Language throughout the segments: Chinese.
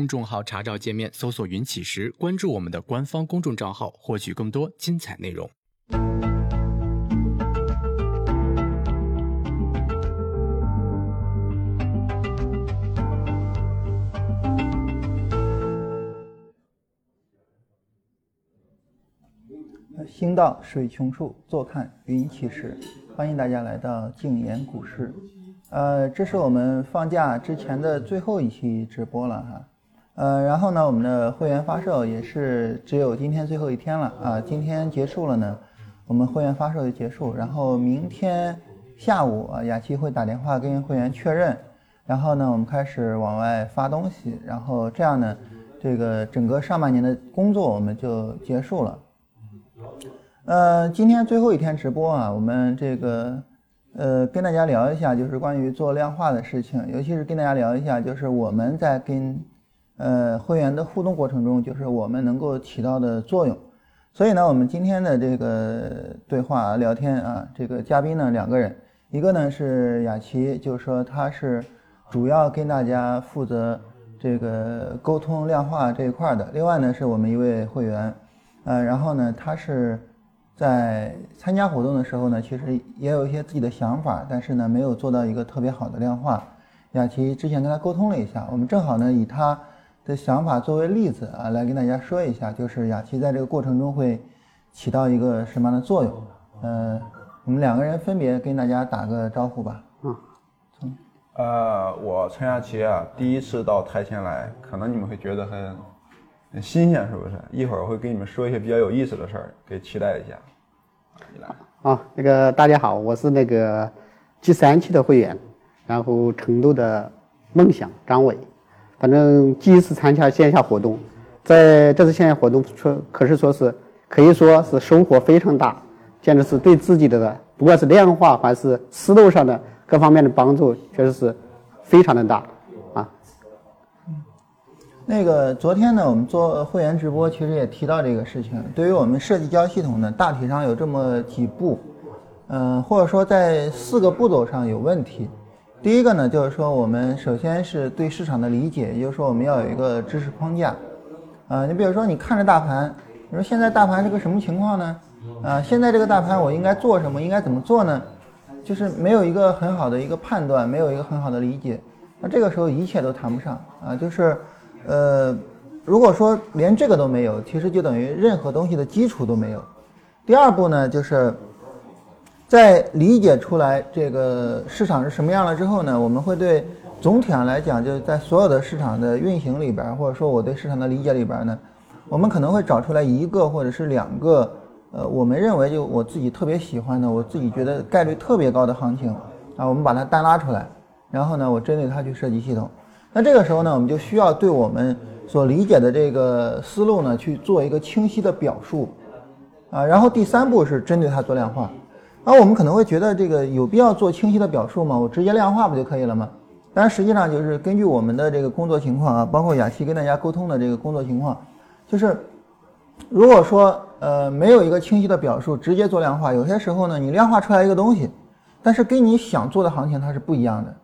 公众号查找界面搜索“云起时”，关注我们的官方公众账号，获取更多精彩内容。兴道水穷处，坐看云起时。欢迎大家来到静言股市。呃，这是我们放假之前的最后一期直播了哈。呃，然后呢，我们的会员发售也是只有今天最后一天了啊。今天结束了呢，我们会员发售就结束。然后明天下午啊，雅琪会打电话跟会员确认。然后呢，我们开始往外发东西。然后这样呢，这个整个上半年的工作我们就结束了。呃，今天最后一天直播啊，我们这个呃跟大家聊一下，就是关于做量化的事情，尤其是跟大家聊一下，就是我们在跟呃会员的互动过程中，就是我们能够起到的作用。所以呢，我们今天的这个对话聊天啊，这个嘉宾呢两个人，一个呢是雅琪，就是说他是主要跟大家负责这个沟通量化这一块的，另外呢是我们一位会员，呃，然后呢他是。在参加活动的时候呢，其实也有一些自己的想法，但是呢，没有做到一个特别好的量化。雅琪之前跟他沟通了一下，我们正好呢以他的想法作为例子啊，来跟大家说一下，就是雅琪在这个过程中会起到一个什么样的作用。呃，我们两个人分别跟大家打个招呼吧。嗯，从呃，我陈雅琪啊，第一次到台前来，可能你们会觉得很很新鲜，是不是？一会儿会跟你们说一些比较有意思的事儿，可以期待一下。啊，那个大家好，我是那个第三期的会员，然后成都的梦想张伟，反正第一次参加线下活动，在这次线下活动说，可是说是可以说是收获非常大，简直是对自己的不管是量化还是思路上的各方面的帮助，确实是非常的大啊。那个昨天呢，我们做会员直播，其实也提到这个事情。对于我们设计交系统呢，大体上有这么几步，嗯，或者说在四个步骤上有问题。第一个呢，就是说我们首先是对市场的理解，也就是说我们要有一个知识框架。啊，你比如说你看着大盘，你说现在大盘是个什么情况呢？啊，现在这个大盘我应该做什么？应该怎么做呢？就是没有一个很好的一个判断，没有一个很好的理解，那这个时候一切都谈不上啊，就是。呃，如果说连这个都没有，其实就等于任何东西的基础都没有。第二步呢，就是在理解出来这个市场是什么样了之后呢，我们会对总体上来讲，就是在所有的市场的运行里边，或者说我对市场的理解里边呢，我们可能会找出来一个或者是两个，呃，我们认为就我自己特别喜欢的，我自己觉得概率特别高的行情啊，我们把它单拉出来，然后呢，我针对它去设计系统。那这个时候呢，我们就需要对我们所理解的这个思路呢去做一个清晰的表述，啊，然后第三步是针对它做量化。那我们可能会觉得这个有必要做清晰的表述吗？我直接量化不就可以了吗？但实际上就是根据我们的这个工作情况啊，包括雅琪跟大家沟通的这个工作情况，就是如果说呃没有一个清晰的表述，直接做量化，有些时候呢你量化出来一个东西，但是跟你想做的行情它是不一样的。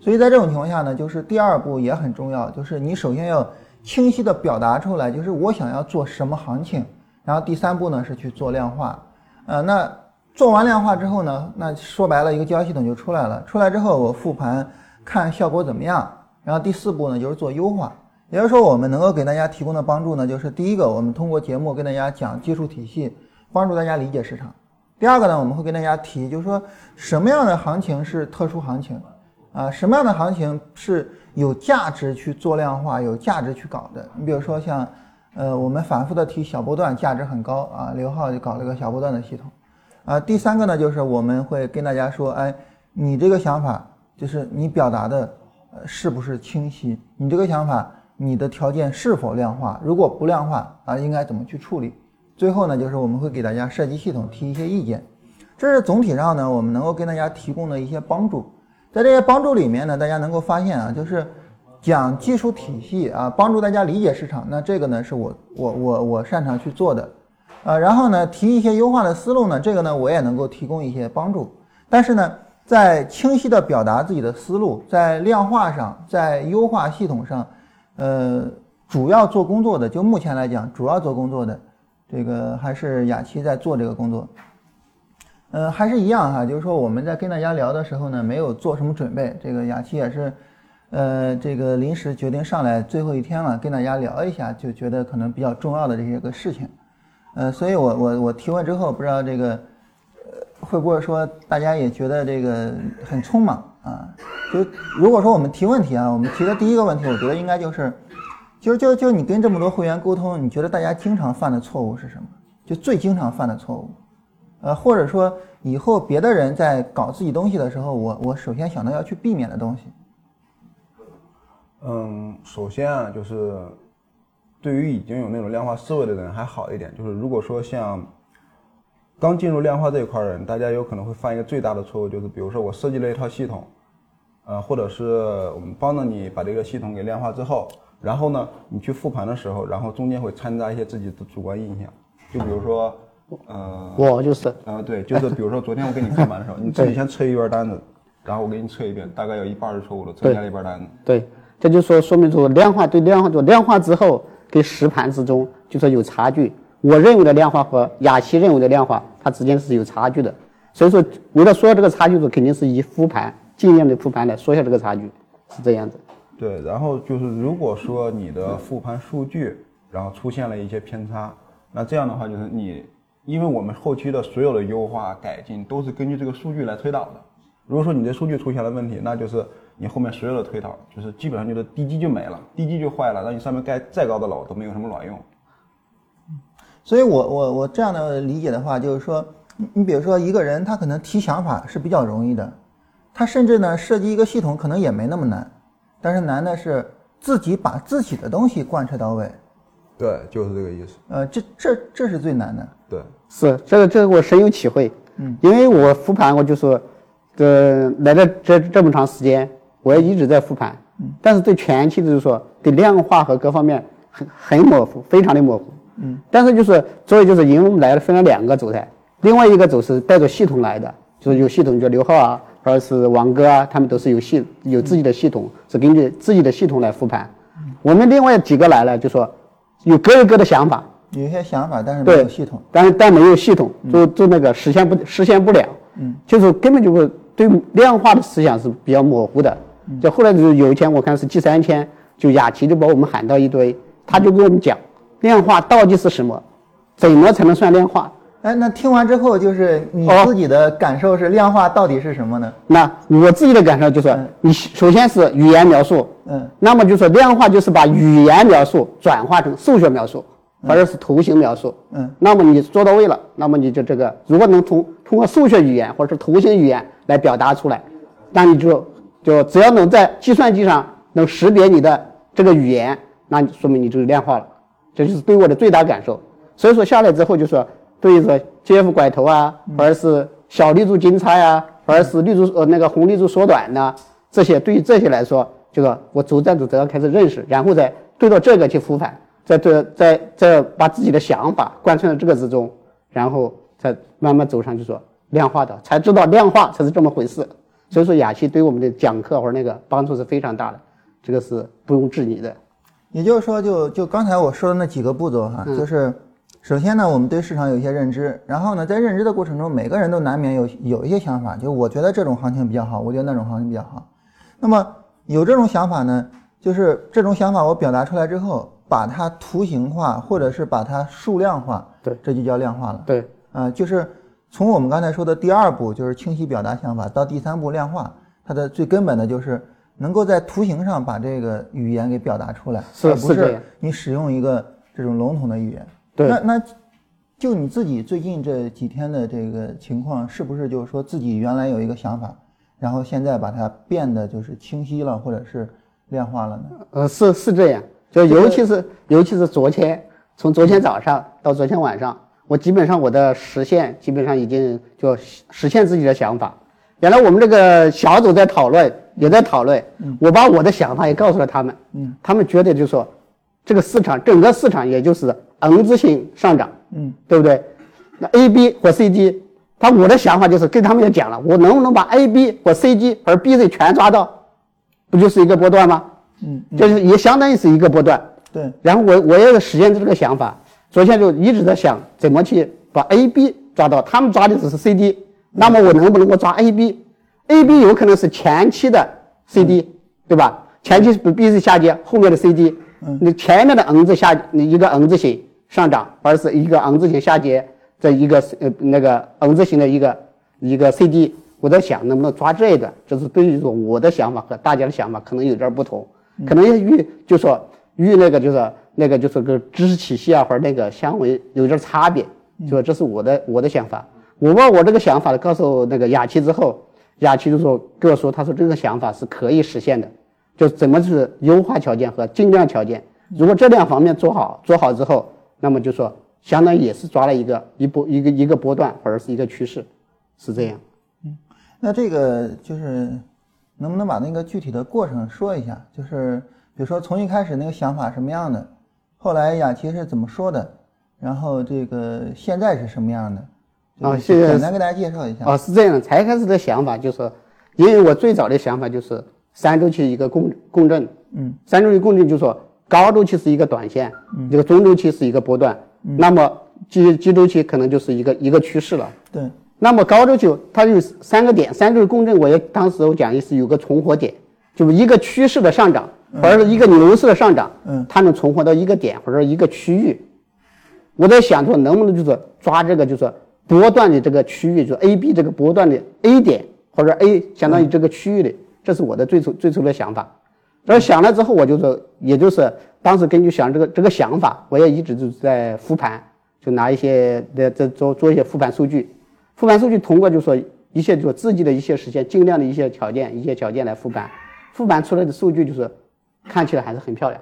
所以在这种情况下呢，就是第二步也很重要，就是你首先要清晰的表达出来，就是我想要做什么行情。然后第三步呢是去做量化，呃，那做完量化之后呢，那说白了一个交易系统就出来了。出来之后我复盘看效果怎么样。然后第四步呢就是做优化，也就是说我们能够给大家提供的帮助呢，就是第一个我们通过节目跟大家讲技术体系，帮助大家理解市场。第二个呢我们会跟大家提，就是说什么样的行情是特殊行情。啊，什么样的行情是有价值去做量化、有价值去搞的？你比如说像，呃，我们反复的提小波段价值很高啊，刘浩就搞了个小波段的系统。啊，第三个呢，就是我们会跟大家说，哎，你这个想法就是你表达的，呃，是不是清晰？你这个想法，你的条件是否量化？如果不量化啊，应该怎么去处理？最后呢，就是我们会给大家设计系统提一些意见。这是总体上呢，我们能够跟大家提供的一些帮助。在这些帮助里面呢，大家能够发现啊，就是讲技术体系啊，帮助大家理解市场。那这个呢，是我我我我擅长去做的，呃，然后呢，提一些优化的思路呢，这个呢，我也能够提供一些帮助。但是呢，在清晰的表达自己的思路，在量化上，在优化系统上，呃，主要做工作的，就目前来讲，主要做工作的，这个还是雅琪在做这个工作。呃，还是一样哈，就是说我们在跟大家聊的时候呢，没有做什么准备。这个雅琪也是，呃，这个临时决定上来，最后一天了，跟大家聊一下，就觉得可能比较重要的这些个事情。呃，所以我我我提问之后，不知道这个，呃，会不会说大家也觉得这个很匆忙啊？就如果说我们提问题啊，我们提的第一个问题，我觉得应该就是，就就就你跟这么多会员沟通，你觉得大家经常犯的错误是什么？就最经常犯的错误？呃，或者说以后别的人在搞自己东西的时候，我我首先想到要去避免的东西。嗯，首先啊，就是对于已经有那种量化思维的人还好一点，就是如果说像刚进入量化这一块的人，大家有可能会犯一个最大的错误，就是比如说我设计了一套系统，呃，或者是我们帮着你把这个系统给量化之后，然后呢，你去复盘的时候，然后中间会掺杂一些自己的主观印象，就比如说。呃，我就是，呃，对，就是比如说昨天我给你复盘的时候，你自己先测一遍单子，然后我给你测一遍，大概有一半是错误的，增加了一半单子。对，这就说说明出量化对量化就量化之后跟实盘之中就说有差距。我认为的量化和雅琪认为的量化，它之间是有差距的。所以说，为了缩小这个差距，是肯定是以复盘尽量的复盘来缩小这个差距，是这样子。对，然后就是如果说你的复盘数据然后出现了一些偏差，那这样的话就是你。因为我们后期的所有的优化改进都是根据这个数据来推导的。如果说你的数据出现了问题，那就是你后面所有的推导就是基本上就是地基就没了，地基就坏了，那你上面盖再高的楼都没有什么卵用。所以我我我这样的理解的话，就是说，你比如说一个人他可能提想法是比较容易的，他甚至呢设计一个系统可能也没那么难，但是难的是自己把自己的东西贯彻到位。对，就是这个意思。呃，这这这是最难的。对。是这个，这个我深有体会。嗯，因为我复盘，我就说，呃来了这这么长时间，我也一直在复盘。嗯，但是对前期就是说，对量化和各方面很很模糊，非常的模糊。嗯，但是就是所以就是因为来了分了两个走态，另外一个走是带着系统来的，就是有系统，就刘浩啊，或者是王哥啊，他们都是有系有自己的系统，是根据自己的系统来复盘。我们另外几个来了，就说有各有各的想法。有一些想法，但是没有系统，但是但没有系统，做做那个实现不实现不了，嗯，就是根本就不对量化的思想是比较模糊的。就后来就是有一天，我看是第三天，就雅琪就把我们喊到一堆，他就跟我们讲量化到底是什么，怎么才能算量化？哎，那听完之后，就是你自己的感受是量化到底是什么呢？那我自己的感受就是，你首先是语言描述，嗯，那么就是量化就是把语言描述转化成数学描述。或者是图形描述，嗯，那么你做到位了，那么你就这个，如果能通通过数学语言或者是图形语言来表达出来，那你就就只要能在计算机上能识别你的这个语言，那说明你就是量化了，这就是对我的最大感受。所以说下来之后就说，对于说 GF 拐头啊，或者是小绿柱金叉呀，或者是绿柱呃那个红绿柱缩短呐，这些对于这些来说，就说我逐渐逐渐开始认识，然后再对着这个去复盘。再对再再把自己的想法贯穿到这个之中，然后再慢慢走上，就说量化的，才知道量化才是这么回事。所以说，雅琪对我们的讲课或者那个帮助是非常大的，这个是不用质疑的。也就是说，就就刚才我说的那几个步骤哈，就是首先呢，我们对市场有一些认知，然后呢，在认知的过程中，每个人都难免有有一些想法，就我觉得这种行情比较好，我觉得那种行情比较好。那么有这种想法呢，就是这种想法我表达出来之后。把它图形化，或者是把它数量化，对，这就叫量化了。对，啊，就是从我们刚才说的第二步，就是清晰表达想法，到第三步量化，它的最根本的就是能够在图形上把这个语言给表达出来，而不是你使用一个这种笼统的语言。对，那那就你自己最近这几天的这个情况，是不是就是说自己原来有一个想法，然后现在把它变得就是清晰了，或者是量化了呢？呃，是是这样。就尤其是尤其是昨天，从昨天早上到昨天晚上，我基本上我的实现基本上已经就实现自己的想法。原来我们这个小组在讨论，也在讨论，我把我的想法也告诉了他们，嗯，他们觉得就说，这个市场整个市场也就是 N 字形上涨，嗯，对不对？那 A、B 或 C、D，他我的想法就是跟他们也讲了，我能不能把 A、B 或 C、D 和 B、Z 全抓到，不就是一个波段吗？嗯，就是也相当于是一个波段。对，然后我我也实现这个想法，昨天就一直在想怎么去把 A、B 抓到，他们抓的只是 C、D，那么我能不能够抓 A、B？A、B 有可能是前期的 C、D，对吧？前期不 B 是下跌，后面的 C、D，你前面的 N 字下，你一个 N 字形上涨，而是一个 N 字形下跌，这一个呃那个 N 字形的一个一个 C、D，我在想能不能抓这一段，这是对于说我的想法和大家的想法可能有点不同，可能与就说。与那个就是那个就是个知识体系啊，或者那个相为有点差别，就说这是我的我的想法。我把我这个想法告诉那个雅琪之后，雅琪就说跟我说，他说这个想法是可以实现的，就怎么是优化条件和尽量条件。如果这两方面做好做好之后，那么就说相当于也是抓了一个一波一个一个波段或者是一个趋势，是这样。嗯，那这个就是能不能把那个具体的过程说一下？就是。比如说，从一开始那个想法什么样的，后来雅琪是怎么说的，然后这个现在是什么样的？啊，谢谢。简单给大家介绍一下。哦，是这样的，才开始的想法就是，因为我最早的想法就是三周期一个共共振，嗯，三周期共振就是说高周期是一个短线，嗯，这个中周期是一个波段，嗯，那么基基周期可能就是一个一个趋势了。对。那么高周期它有三个点，三周期共振，我也当时我讲的是有个重合点，就是一个趋势的上涨。或者是一个牛市的上涨，嗯，它能存活到一个点或者一个区域。我在想说，能不能就是抓这个就是波段的这个区域，就 A、B 这个波段的 A 点或者 A 相当于这个区域的，这是我的最初最初的想法。然后想了之后，我就说，也就是当时根据想这个这个想法，我也一直就是在复盘，就拿一些在在做做一些复盘数据，复盘数据通过就说一些就自己的一些实现尽量的一些条件一些条件来复盘，复盘出来的数据就是。看起来还是很漂亮，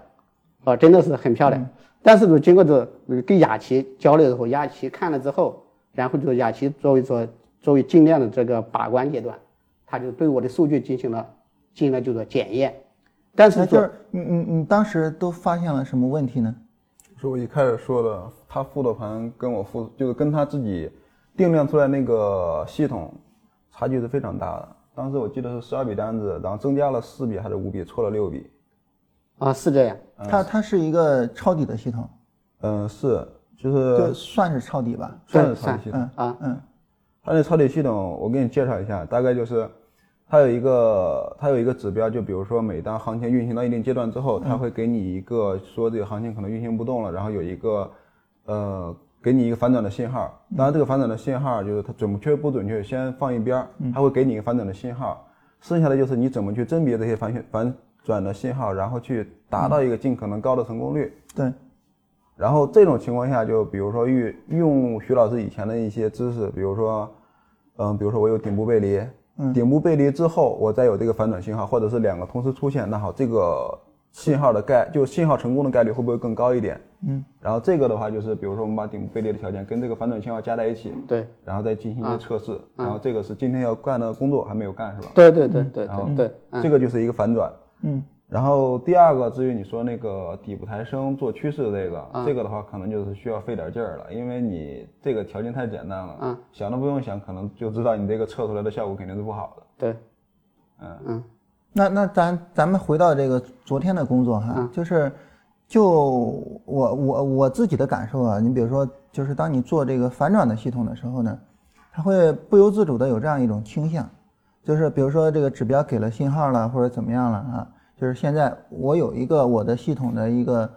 哦，真的是很漂亮。但是呢，经过这跟雅琪交流之后，雅琪看了之后，然后就是雅琪作为说作为尽量的这个把关阶段，他就对我的数据进行了进行了就是检验。但是就是你你你当时都发现了什么问题呢？是我一开始说的，他复的盘跟我复就是跟他自己定量出来那个系统差距是非常大的。当时我记得是十二笔单子，然后增加了四笔还是五笔，错了六笔。啊，是这样。它它是一个抄底的系统。嗯，是，就是就算是抄底吧，算是抄底系统。啊，嗯。它那抄底系统，我给你介绍一下，大概就是，它有一个它有一个指标，就比如说每当行情运行到一定阶段之后，它会给你一个说这个行情可能运行不动了，然后有一个呃给你一个反转的信号。当然，这个反转的信号就是它准确不准确，先放一边儿，它会给你一个反转的信号，剩下的就是你怎么去甄别这些反反。转的信号，然后去达到一个尽可能高的成功率。对。然后这种情况下，就比如说用用徐老师以前的一些知识，比如说，嗯，比如说我有顶部背离，顶部背离之后，我再有这个反转信号，或者是两个同时出现，那好，这个信号的概就信号成功的概率会不会更高一点？嗯。然后这个的话，就是比如说我们把顶部背离的条件跟这个反转信号加在一起，对。然后再进行一些测试。然后这个是今天要干的工作还没有干是吧？对对对对对对。这个就是一个反转。嗯，然后第二个，至于你说那个底部抬升做趋势这个，这个的话可能就是需要费点劲儿了，因为你这个条件太简单了，嗯，想都不用想，可能就知道你这个测出来的效果肯定是不好的。对，嗯。嗯，那那咱咱们回到这个昨天的工作哈，就是，就我我我自己的感受啊，你比如说，就是当你做这个反转的系统的时候呢，它会不由自主的有这样一种倾向。就是比如说这个指标给了信号了，或者怎么样了啊？就是现在我有一个我的系统的一个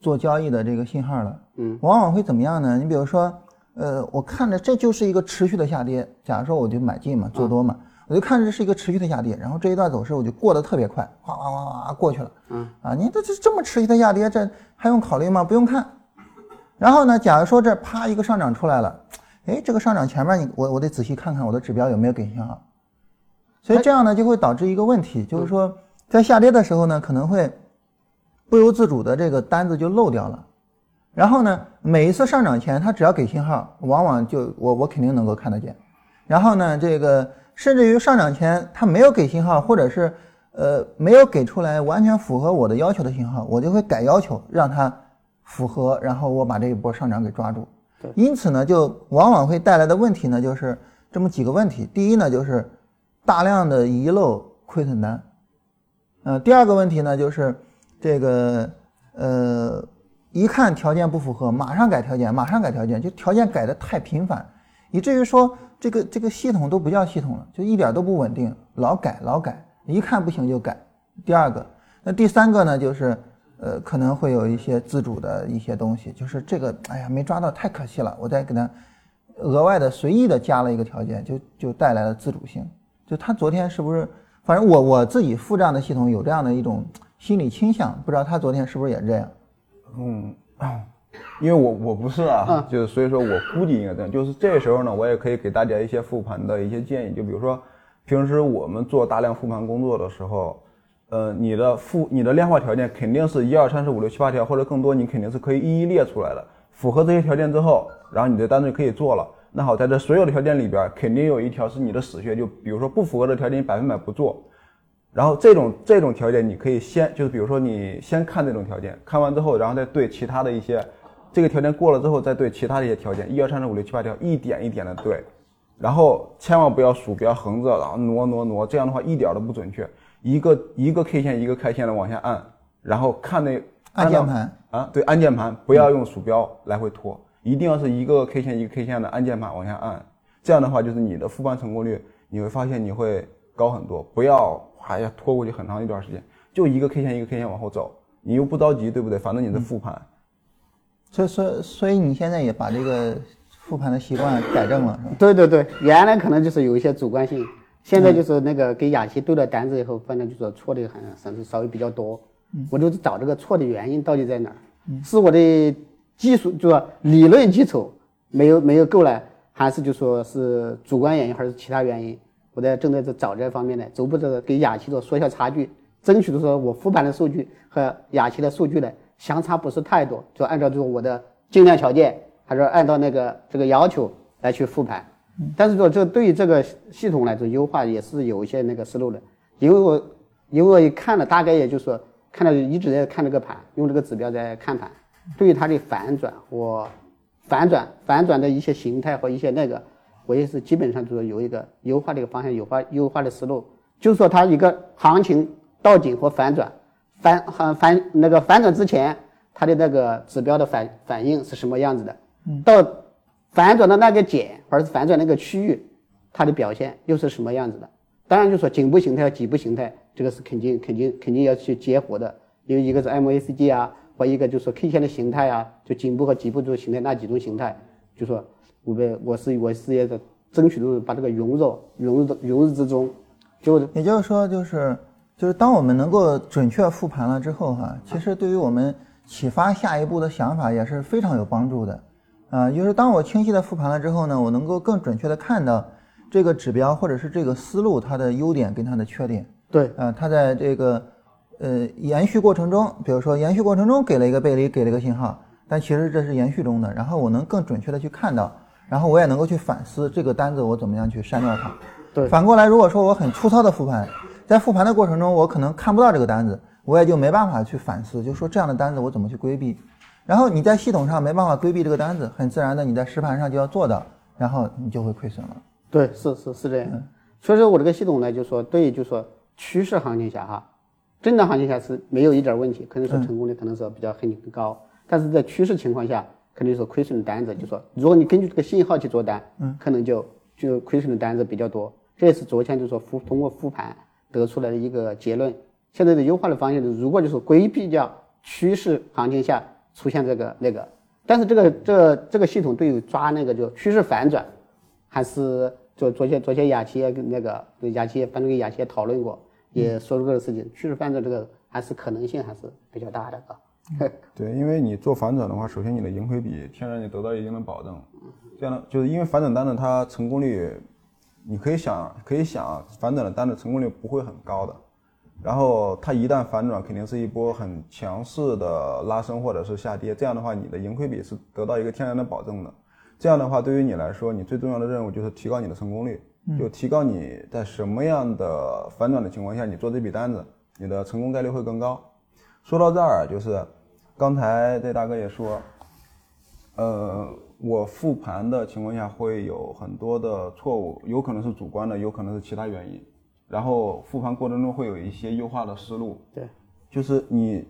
做交易的这个信号了，嗯，往往会怎么样呢？你比如说，呃，我看着这就是一个持续的下跌，假如说我就买进嘛，做多嘛，我就看着这是一个持续的下跌，然后这一段走势我就过得特别快，哗哗哗哗过去了，嗯，啊，你这这这么持续的下跌，这还用考虑吗？不用看。然后呢，假如说这啪一个上涨出来了，哎，这个上涨前面你我我得仔细看看我的指标有没有给信号。所以这样呢，就会导致一个问题，就是说，在下跌的时候呢，可能会不由自主的这个单子就漏掉了。然后呢，每一次上涨前，它只要给信号，往往就我我肯定能够看得见。然后呢，这个甚至于上涨前它没有给信号，或者是呃没有给出来完全符合我的要求的信号，我就会改要求让它符合，然后我把这一波上涨给抓住。因此呢，就往往会带来的问题呢，就是这么几个问题。第一呢，就是。大量的遗漏亏损单，呃，第二个问题呢，就是这个呃，一看条件不符合，马上改条件，马上改条件，就条件改的太频繁，以至于说这个这个系统都不叫系统了，就一点都不稳定，老改老改，一看不行就改。第二个，那第三个呢，就是呃可能会有一些自主的一些东西，就是这个哎呀没抓到太可惜了，我再给他额外的随意的加了一个条件，就就带来了自主性。就他昨天是不是？反正我我自己复这样的系统有这样的一种心理倾向，不知道他昨天是不是也这样？嗯，因为我我不是啊，就是所以说我估计应该这样。就是这时候呢，我也可以给大家一些复盘的一些建议，就比如说平时我们做大量复盘工作的时候，呃，你的复你的量化条件肯定是一二三四五六七八条或者更多，你肯定是可以一一列出来的。符合这些条件之后，然后你的单子就可以做了。那好，在这所有的条件里边，肯定有一条是你的死穴，就比如说不符合的条件，你百分百不做。然后这种这种条件，你可以先就是比如说你先看这种条件，看完之后，然后再对其他的一些这个条件过了之后，再对其他的一些条件，一二三四五六七八条，一点一点的对。然后千万不要鼠标横着，然后挪挪挪，这样的话一点都不准确。一个一个 K 线一个 K 线的往下按，然后看那按键盘啊，对，按键盘不要用鼠标来回拖。一定要是一个 K 线一个 K 线的按键盘往下按，这样的话就是你的复盘成功率你会发现你会高很多。不要还要拖过去很长一段时间，就一个 K 线一个 K 线往后走，你又不着急，对不对？反正你是复盘。所以，所所以你现在也把这个复盘的习惯改正了，是吧？对对对，原来可能就是有一些主观性，现在就是那个给雅琪对了单子以后，反正就是错的很，甚至稍微比较多。我就找这个错的原因到底在哪儿？是我的。技术就说理论基础没有没有够呢，还是就说是主观原因还是其他原因？我在正在这找这方面的，逐步的给雅琪的缩小差距，争取的说我复盘的数据和雅琪的数据呢相差不是太多，就按照就是我的尽量条件，还是按照那个这个要求来去复盘。但是说这对于这个系统来说优化也是有一些那个思路的，因为我因为我一看了大概也就说看到一直在看这个盘，用这个指标在看盘。对于它的反转，我反转反转的一些形态和一些那个，我也是基本上就是有一个优化的一个方向，优化优化的思路。就是说，它一个行情到顶和反转，反反反那个反转之前，它的那个指标的反反应是什么样子的？到反转的那个点，或者是反转那个区域，它的表现又是什么样子的？当然，就说颈部形态和脊部形态，这个是肯定肯定肯定要去结合的，因为一个是 MACD 啊。或一个就是说 K 线的形态啊，就颈部和脊部这种形态那几种形态，就说我们我是我是也在争取就是把这个融入融入融入之中，就也就是说就是就是当我们能够准确复盘了之后哈，其实对于我们启发下一步的想法也是非常有帮助的啊。就是当我清晰的复盘了之后呢，我能够更准确的看到这个指标或者是这个思路它的优点跟它的缺点。对啊，它在这个。呃，延续过程中，比如说延续过程中给了一个背离，给了一个信号，但其实这是延续中的。然后我能更准确的去看到，然后我也能够去反思这个单子我怎么样去删掉它。对，反过来，如果说我很粗糙的复盘，在复盘的过程中，我可能看不到这个单子，我也就没办法去反思，就说这样的单子我怎么去规避。然后你在系统上没办法规避这个单子，很自然的你在实盘上就要做到，然后你就会亏损了。对，是是是这样。所以说我这个系统呢，就说对，就说趋势行情下哈。震荡行情下是没有一点问题，可能说成功率可能说比较很高，但是在趋势情况下，肯定说亏损的单子，就说如果你根据这个信号去做单，嗯，可能就就亏损的单子比较多。这也是昨天就说复通过复盘得出来的一个结论。现在的优化的方向是，如果就是规避掉趋势行情下出现这个那个，但是这个这这个系统对于抓那个就趋势反转，还是就昨天昨天雅琪也跟那个雅琪反正跟雅琪也讨论过。也说出个事情，趋势反转这个还是可能性还是比较大的啊。对，因为你做反转的话，首先你的盈亏比天然你得到一定的保证。这样的，就是因为反转单子它成功率，你可以想，可以想，反转的单子成功率不会很高的。然后它一旦反转，肯定是一波很强势的拉升或者是下跌。这样的话，你的盈亏比是得到一个天然的保证的。这样的话，对于你来说，你最重要的任务就是提高你的成功率。就提高你在什么样的反转的情况下，你做这笔单子，你的成功概率会更高。说到这儿，就是刚才这大哥也说，呃，我复盘的情况下会有很多的错误，有可能是主观的，有可能是其他原因。然后复盘过程中会有一些优化的思路。对，就是你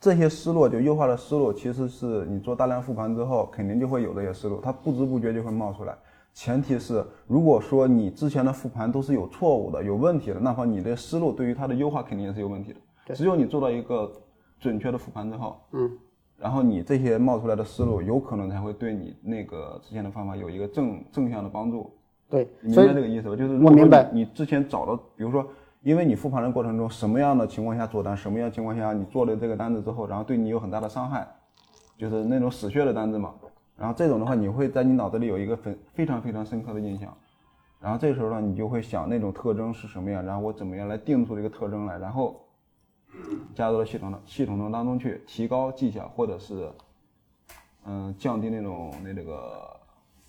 这些思路就优化的思路，其实是你做大量复盘之后，肯定就会有这些思路，它不知不觉就会冒出来。前提是，如果说你之前的复盘都是有错误的、有问题的，那么你的思路对于它的优化肯定也是有问题的。只有你做到一个准确的复盘之后，嗯，然后你这些冒出来的思路，有可能才会对你那个之前的方法有一个正正向的帮助。对，你明白这个意思吧？就是我明白。你之前找的，比如说。因为你复盘的过程中，什么样的情况下做单，什么样情况下你做了这个单子之后，然后对你有很大的伤害，就是那种死穴的单子嘛。然后这种的话，你会在你脑子里有一个非非常非常深刻的印象。然后这时候呢，你就会想那种特征是什么样，然后我怎么样来定出这个特征来，然后加入到系统的系统中当中去，提高绩效，或者是嗯降低那种那这个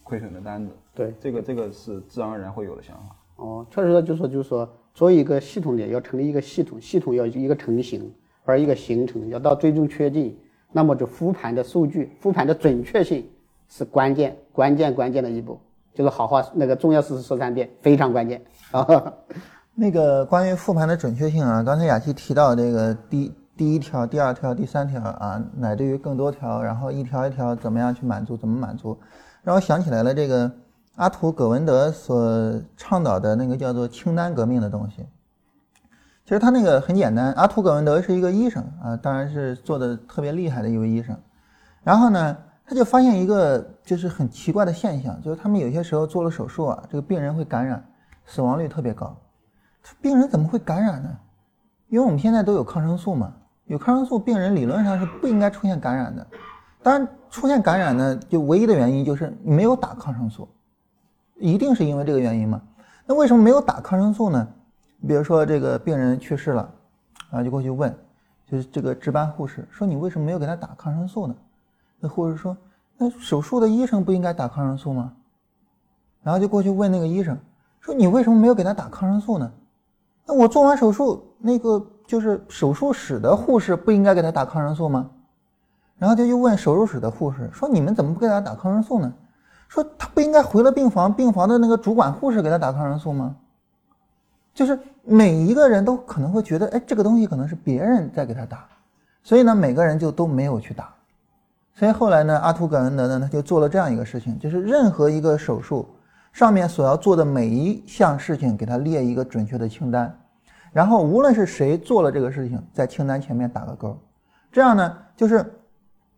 亏损的单子。对，这个这个是自然而然会有的想法。哦，确实就是说就是说。作为一个系统点，要成立一个系统，系统要一个成型，而一个形成要到最终确定，那么就复盘的数据，复盘的准确性是关键，关键关键的一步，就是好话那个重要事实说三遍，非常关键啊。那个关于复盘的准确性啊，刚才雅琪提到这个第第一条、第二条、第三条啊，乃至于更多条，然后一条一条怎么样去满足，怎么满足，让我想起来了这个。阿图·葛文德所倡导的那个叫做清单革命的东西，其实他那个很简单。阿图·葛文德是一个医生啊，当然是做的特别厉害的一位医生。然后呢，他就发现一个就是很奇怪的现象，就是他们有些时候做了手术啊，这个病人会感染，死亡率特别高。病人怎么会感染呢？因为我们现在都有抗生素嘛，有抗生素，病人理论上是不应该出现感染的。当然，出现感染呢，就唯一的原因就是没有打抗生素。一定是因为这个原因嘛？那为什么没有打抗生素呢？比如说这个病人去世了，啊，就过去问，就是这个值班护士说：“你为什么没有给他打抗生素呢？”那护士说：“那手术的医生不应该打抗生素吗？”然后就过去问那个医生说：“你为什么没有给他打抗生素呢？”那我做完手术，那个就是手术室的护士不应该给他打抗生素吗？然后就又问手术室的护士说：“你们怎么不给他打抗生素呢？”说他不应该回了病房，病房的那个主管护士给他打抗生素吗？就是每一个人都可能会觉得，哎，这个东西可能是别人在给他打，所以呢，每个人就都没有去打。所以后来呢，阿图·葛恩德呢，他就做了这样一个事情，就是任何一个手术上面所要做的每一项事情，给他列一个准确的清单，然后无论是谁做了这个事情，在清单前面打个勾，这样呢，就是。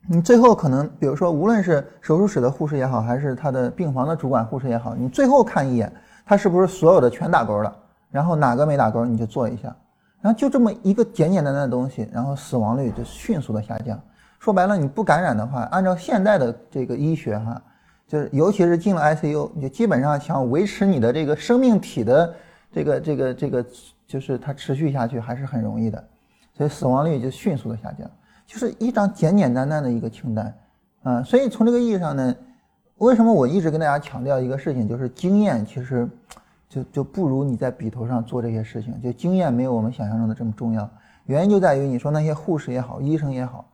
你最后可能，比如说，无论是手术室的护士也好，还是他的病房的主管护士也好，你最后看一眼，他是不是所有的全打勾了？然后哪个没打勾，你就做一下。然后就这么一个简简单单的东西，然后死亡率就迅速的下降。说白了，你不感染的话，按照现在的这个医学哈，就是尤其是进了 ICU，你就基本上想维持你的这个生命体的这个这个这个，就是它持续下去还是很容易的，所以死亡率就迅速的下降。就是一张简简单单的一个清单，啊，所以从这个意义上呢，为什么我一直跟大家强调一个事情，就是经验其实就就不如你在笔头上做这些事情，就经验没有我们想象中的这么重要。原因就在于你说那些护士也好，医生也好，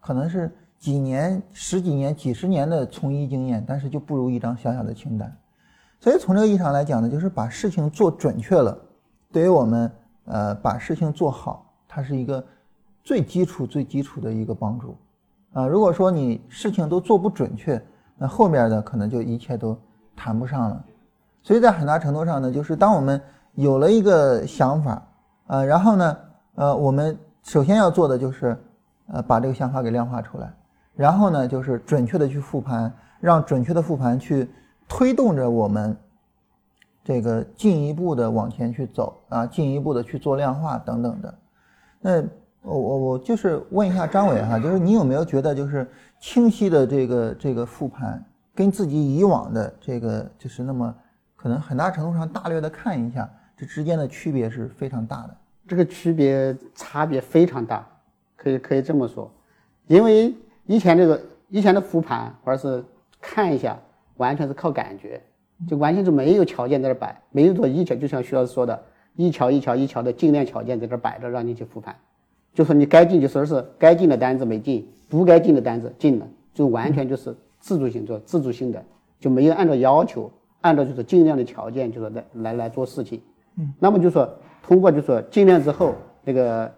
可能是几年、十几年、几十年的从医经验，但是就不如一张小小的清单。所以从这个意义上来讲呢，就是把事情做准确了，对于我们呃把事情做好，它是一个。最基础、最基础的一个帮助，啊，如果说你事情都做不准确，那后面的可能就一切都谈不上了。所以在很大程度上呢，就是当我们有了一个想法，啊，然后呢，呃，我们首先要做的就是，呃，把这个想法给量化出来，然后呢，就是准确的去复盘，让准确的复盘去推动着我们这个进一步的往前去走，啊，进一步的去做量化等等的，那。我我我就是问一下张伟哈，就是你有没有觉得就是清晰的这个这个复盘，跟自己以往的这个就是那么可能很大程度上大略的看一下，这之间的区别是非常大的。这个区别差别非常大，可以可以这么说，因为以前这个以前的复盘或者是看一下，完全是靠感觉，就完全是没有条件在这摆，没有做一条，就像徐老师说的，一条一条一条的尽量条件在这摆着，让你去复盘。就说你该进就说是该进的单子没进，不该进的单子进了，就完全就是自主性做自主性的，就没有按照要求，按照就是尽量的条件，就说来来来做事情。嗯，那么就说通过就说尽量之后，那个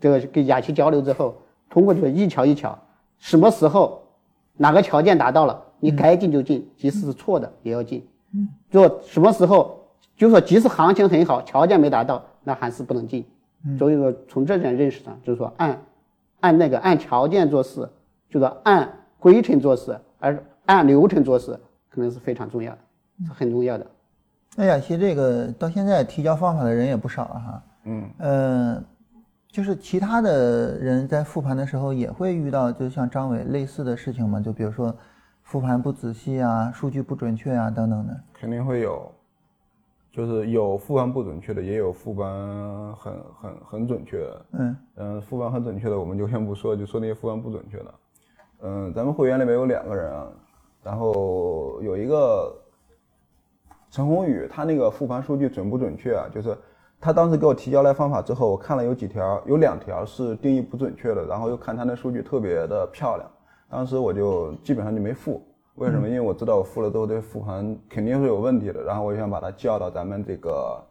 这个跟雅琪交流之后，通过这个一桥一桥，什么时候哪个条件达到了，你该进就进，即使是错的也要进。嗯，就什么时候，就说即使行情很好，条件没达到，那还是不能进。嗯所以说从这点认识上，就是说按按那个按条件做事，就是按规程做事，而按流程做事，可能是非常重要的，是很重要的。那雅琪，这个到现在提交方法的人也不少了哈。嗯。呃，就是其他的人在复盘的时候也会遇到，就像张伟类似的事情嘛？就比如说复盘不仔细啊，数据不准确啊等等的。肯定会有，就是有复盘不准确的，也有复盘很很很准确的。嗯。嗯，复盘很准确的我们就先不说，就说那些复盘不准确的。嗯，咱们会员里面有两个人啊，然后有一个。陈宏宇，他那个复盘数据准不准确啊？就是他当时给我提交来方法之后，我看了有几条，有两条是定义不准确的，然后又看他那数据特别的漂亮，当时我就基本上就没付。为什么？因为我知道我付了之后这复盘肯定是有问题的，然后我就想把他叫到咱们这个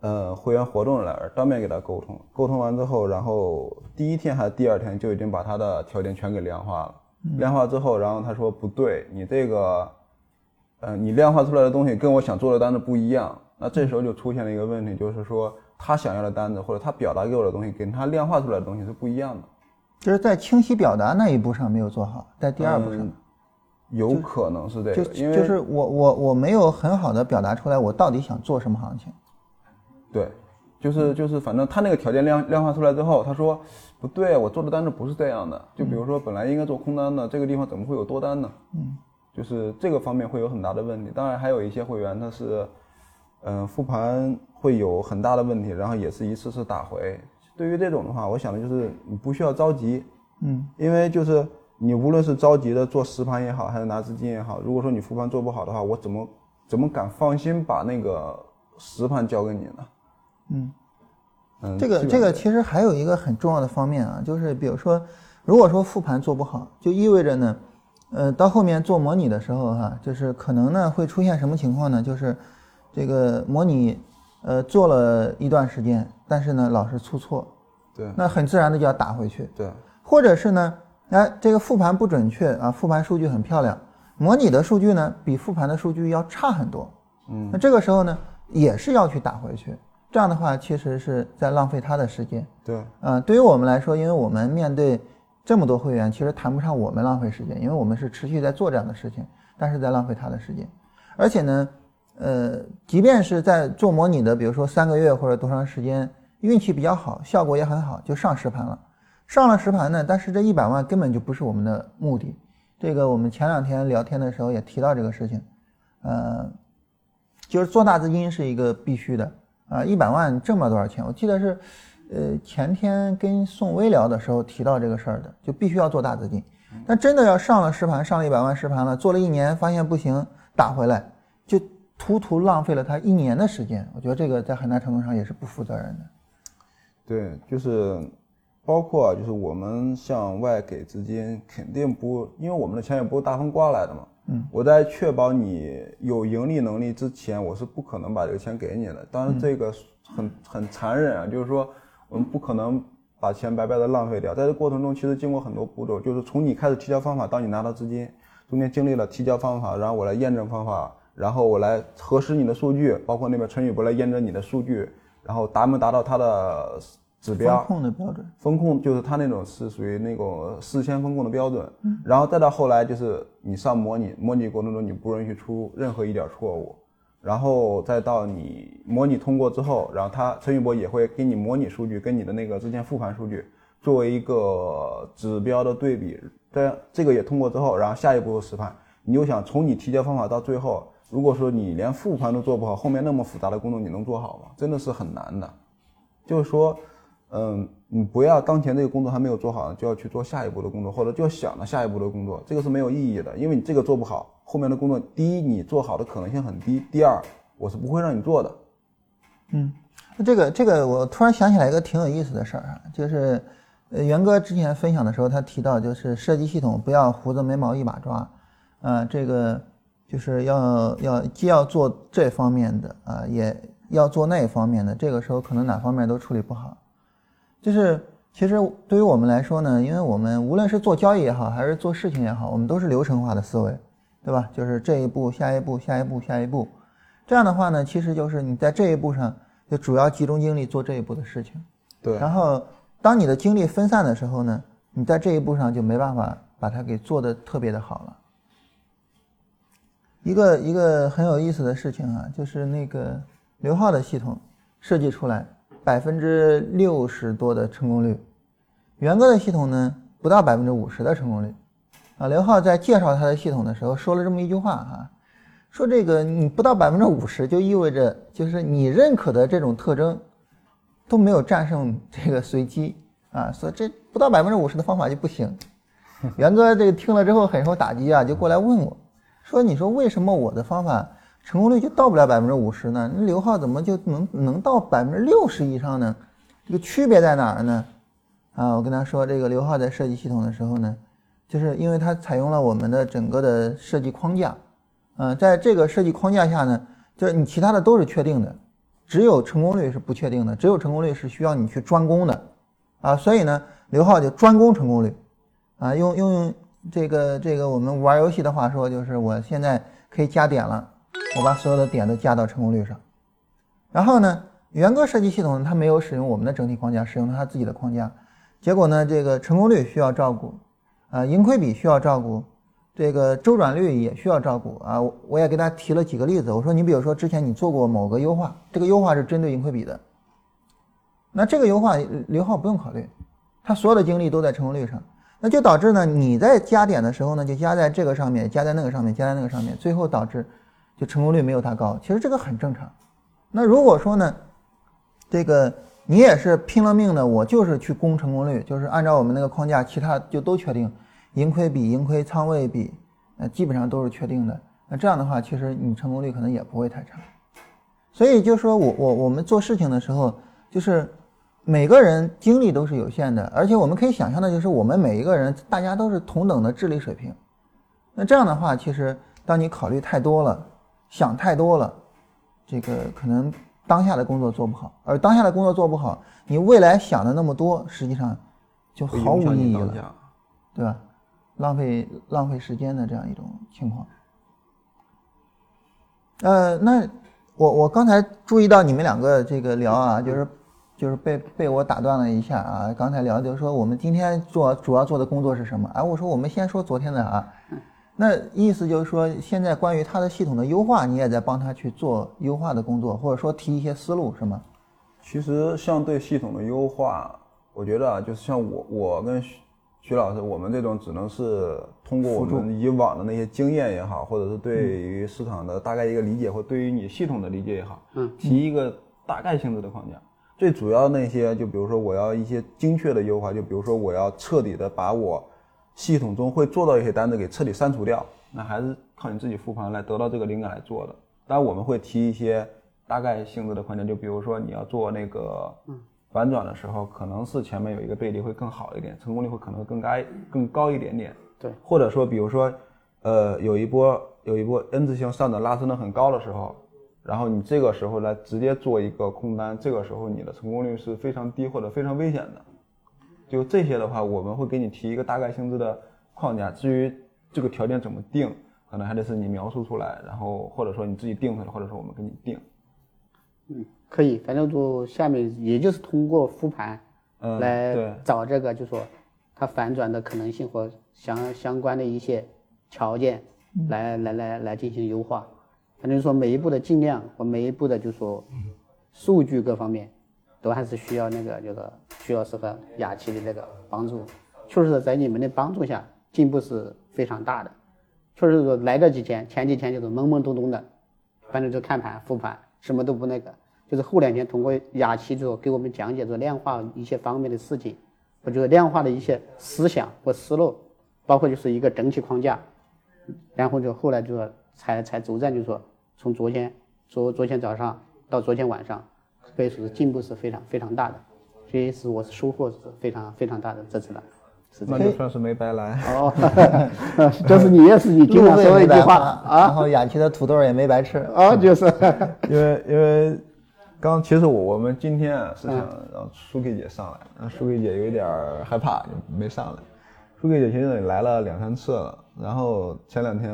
呃会员活动来，当面给他沟通。沟通完之后，然后第一天还是第二天就已经把他的条件全给量化了。量化之后，然后他说不对，你这个。呃，你量化出来的东西跟我想做的单子不一样，那这时候就出现了一个问题，就是说他想要的单子或者他表达给我的东西跟他量化出来的东西是不一样的，就是在清晰表达那一步上没有做好，在第二步上，有可能是这个，因为就是我我我没有很好的表达出来我到底想做什么行情，对，就是就是反正他那个条件量量化出来之后，他说不对，我做的单子不是这样的，就比如说本来应该做空单的，这个地方怎么会有多单呢？嗯。就是这个方面会有很大的问题，当然还有一些会员他是，嗯，复盘会有很大的问题，然后也是一次次打回。对于这种的话，我想的就是你不需要着急，嗯，因为就是你无论是着急的做实盘也好，还是拿资金也好，如果说你复盘做不好的话，我怎么怎么敢放心把那个实盘交给你呢？嗯，嗯，这个这个其实还有一个很重要的方面啊，就是比如说，如果说复盘做不好，就意味着呢。呃，到后面做模拟的时候，哈，就是可能呢会出现什么情况呢？就是这个模拟，呃，做了一段时间，但是呢老是出错，对，那很自然的就要打回去，对，或者是呢，哎，这个复盘不准确啊，复盘数据很漂亮，模拟的数据呢比复盘的数据要差很多，嗯，那这个时候呢也是要去打回去，这样的话其实是在浪费他的时间，对，嗯，对于我们来说，因为我们面对。这么多会员，其实谈不上我们浪费时间，因为我们是持续在做这样的事情，但是在浪费他的时间。而且呢，呃，即便是在做模拟的，比如说三个月或者多长时间，运气比较好，效果也很好，就上实盘了。上了实盘呢，但是这一百万根本就不是我们的目的。这个我们前两天聊天的时候也提到这个事情，呃，就是做大资金是一个必须的啊，一百万挣不了多少钱，我记得是。呃，前天跟宋威聊的时候提到这个事儿的，就必须要做大资金。但真的要上了实盘，上了一百万实盘了，做了一年发现不行，打回来，就图图浪费了他一年的时间。我觉得这个在很大程度上也是不负责任的。对，就是包括就是我们向外给资金，肯定不，因为我们的钱也不是大风刮来的嘛。嗯。我在确保你有盈利能力之前，我是不可能把这个钱给你的。当然，这个很很残忍啊，就是说。我们不可能把钱白白的浪费掉，在这过程中，其实经过很多步骤，就是从你开始提交方法到你拿到资金，中间经历了提交方法，然后我来验证方法，然后我来核实你的数据，包括那边陈宇博来验证你的数据，然后达没达到他的指标，风控的标准，风控就是他那种是属于那种事先风控的标准，然后再到后来就是你上模拟，模拟过程中你不允许出任何一点错误。然后再到你模拟通过之后，然后他陈宇博也会给你模拟数据跟你的那个之前复盘数据作为一个指标的对比。这这个也通过之后，然后下一步实盘，你就想从你提交方法到最后，如果说你连复盘都做不好，后面那么复杂的工作你能做好吗？真的是很难的。就是说，嗯，你不要当前这个工作还没有做好，就要去做下一步的工作，或者就要想着下一步的工作，这个是没有意义的，因为你这个做不好。后面的工作，第一你做好的可能性很低，第二我是不会让你做的。嗯，那这个这个我突然想起来一个挺有意思的事儿啊，就是呃袁哥之前分享的时候，他提到就是设计系统不要胡子眉毛一把抓，呃，这个就是要要既要做这方面的啊，也要做那方面的，这个时候可能哪方面都处理不好。就是其实对于我们来说呢，因为我们无论是做交易也好，还是做事情也好，我们都是流程化的思维，对吧？就是这一步、下一步、下一步、下一步，这样的话呢，其实就是你在这一步上就主要集中精力做这一步的事情。对，然后当你的精力分散的时候呢，你在这一步上就没办法把它给做得特别的好了。一个一个很有意思的事情啊，就是那个刘浩的系统设计出来。百分之六十多的成功率，元哥的系统呢不到百分之五十的成功率，啊，刘浩在介绍他的系统的时候说了这么一句话哈，说这个你不到百分之五十就意味着就是你认可的这种特征都没有战胜这个随机啊，所以这不到百分之五十的方法就不行。元哥这个听了之后很受打击啊，就过来问我，说你说为什么我的方法？成功率就到不了百分之五十呢？那刘浩怎么就能能到百分之六十以上呢？这个区别在哪儿呢？啊，我跟他说，这个刘浩在设计系统的时候呢，就是因为他采用了我们的整个的设计框架，嗯，在这个设计框架下呢，就是你其他的都是确定的，只有成功率是不确定的，只有成功率是需要你去专攻的，啊，所以呢，刘浩就专攻成功率，啊，用用用这个这个我们玩游戏的话说，就是我现在可以加点了。我把所有的点都加到成功率上，然后呢，元歌设计系统它没有使用我们的整体框架，使用了他自己的框架，结果呢，这个成功率需要照顾，啊，盈亏比需要照顾，这个周转率也需要照顾啊。我也给他提了几个例子，我说你比如说之前你做过某个优化，这个优化是针对盈亏比的，那这个优化刘浩不用考虑，他所有的精力都在成功率上，那就导致呢你在加点的时候呢，就加在这个上面，加在那个上面，加在那个上面，最后导致。就成功率没有它高，其实这个很正常。那如果说呢，这个你也是拼了命的，我就是去攻成功率，就是按照我们那个框架，其他就都确定，盈亏比、盈亏仓位比，呃，基本上都是确定的。那这样的话，其实你成功率可能也不会太差。所以就说我我我们做事情的时候，就是每个人精力都是有限的，而且我们可以想象的就是我们每一个人大家都是同等的智力水平。那这样的话，其实当你考虑太多了。想太多了，这个可能当下的工作做不好，而当下的工作做不好，你未来想的那么多，实际上就毫无意义了，对吧？浪费浪费时间的这样一种情况。呃，那我我刚才注意到你们两个这个聊啊，就是就是被被我打断了一下啊。刚才聊就是说我们今天做主要做的工作是什么？哎，我说我们先说昨天的啊。那意思就是说，现在关于它的系统的优化，你也在帮他去做优化的工作，或者说提一些思路，是吗？其实像对系统的优化，我觉得啊，就是像我我跟徐徐老师，我们这种只能是通过我们以往的那些经验也好，或者是对于市场的大概一个理解，或对于你系统的理解也好，嗯，提一个大概性质的框架。最主要那些，就比如说我要一些精确的优化，就比如说我要彻底的把我。系统中会做到一些单子给彻底删除掉，那还是靠你自己复盘来得到这个灵感来做的。当然我们会提一些大概性质的框架，就比如说你要做那个反转的时候，可能是前面有一个背离会更好一点，成功率会可能会更高更高一点点。对，或者说比如说，呃，有一波有一波 N 字形上涨拉升的很高的时候，然后你这个时候来直接做一个空单，这个时候你的成功率是非常低或者非常危险的。就这些的话，我们会给你提一个大概性质的框架。至于这个条件怎么定，可能还得是你描述出来，然后或者说你自己定出来，或者说我们给你定。嗯，可以，反正就下面也就是通过复盘来找这个，就说它反转的可能性和相相关的一些条件，来来来来进行优化。反正说每一步的尽量和每一步的就说数据各方面。都还是需要那个，就是徐老师和雅琪的那个帮助。确实，在你们的帮助下，进步是非常大的。确实是来这几天，前几天就是懵懵懂懂的，反正就看盘、复盘，什么都不那个。就是后两天通过雅琪就给我们讲解，做量化一些方面的事情，我觉得量化的一些思想和思路，包括就是一个整体框架。然后就后来就说才才逐渐就说，从昨天昨昨天早上到昨天晚上。可以说是进步是非常非常大的，所以是我是收获是非常非常大的这次的，那就算是没白来哦，就是你也是你经常说一句话啊，然后雅琪的土豆也没白吃啊，就是因为因为刚其实我我们今天啊是想让舒 K 姐上来，让舒 K 姐有一点害怕，就没上来。舒 K 姐其实也来了两三次了，然后前两天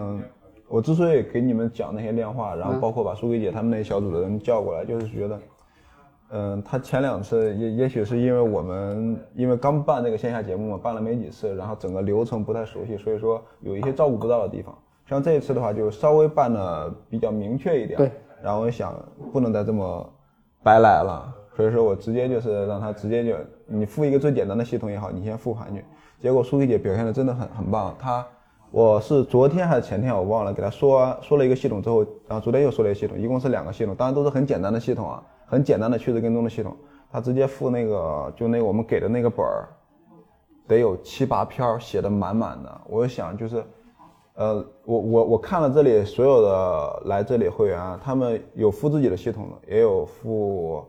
我之所以给你们讲那些量化，然后包括把苏菲姐他们那小组的人叫过来，就是觉得，嗯，他前两次也也许是因为我们因为刚办这个线下节目嘛，办了没几次，然后整个流程不太熟悉，所以说有一些照顾不到的地方。像这一次的话，就稍微办的比较明确一点。对。然后我想不能再这么白来了，所以说我直接就是让他直接就你付一个最简单的系统也好，你先复盘去。结果苏菲姐表现的真的很很棒，她我是昨天还是前天我忘了给他说说了一个系统之后，然后昨天又说了一个系统，一共是两个系统，当然都是很简单的系统啊，很简单的趋势跟踪的系统。他直接付那个就那我们给的那个本儿，得有七八篇写的满满的。我想就是，呃，我我我看了这里所有的来这里会员，他们有付自己的系统的，也有付。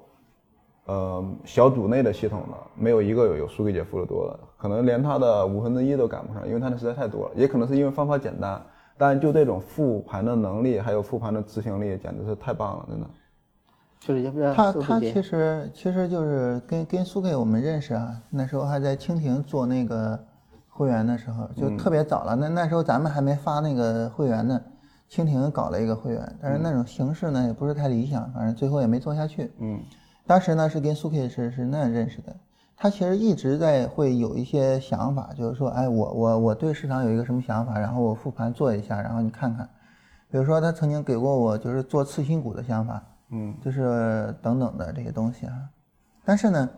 呃，小组内的系统呢，没有一个有有苏桂姐付的多的，可能连他的五分之一都赶不上，因为他的实在太多了。也可能是因为方法简单，但就这种复盘的能力，还有复盘的执行力，简直是太棒了，真的。就是要不要他他其实其实就是跟跟苏 K 我们认识啊，那时候还在蜻蜓做那个会员的时候，就特别早了。那那时候咱们还没发那个会员呢，蜻蜓搞了一个会员，但是那种形式呢也不是太理想，反正最后也没做下去。嗯。当时呢是跟苏 K 是是那样认识的，他其实一直在会有一些想法，就是说，哎，我我我对市场有一个什么想法，然后我复盘做一下，然后你看看，比如说他曾经给过我就是做次新股的想法，嗯，就是等等的这些东西啊，但是呢，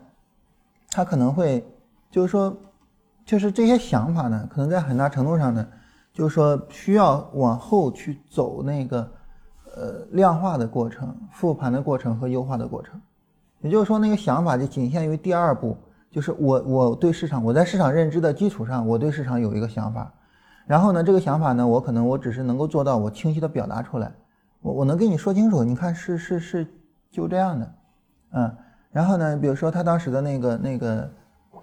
他可能会就是说，就是这些想法呢，可能在很大程度上呢，就是说需要往后去走那个呃量化的过程、复盘的过程和优化的过程。也就是说，那个想法就仅限于第二步，就是我我对市场，我在市场认知的基础上，我对市场有一个想法，然后呢，这个想法呢，我可能我只是能够做到我清晰的表达出来，我我能跟你说清楚，你看是是是就这样的，嗯，然后呢，比如说他当时的那个那个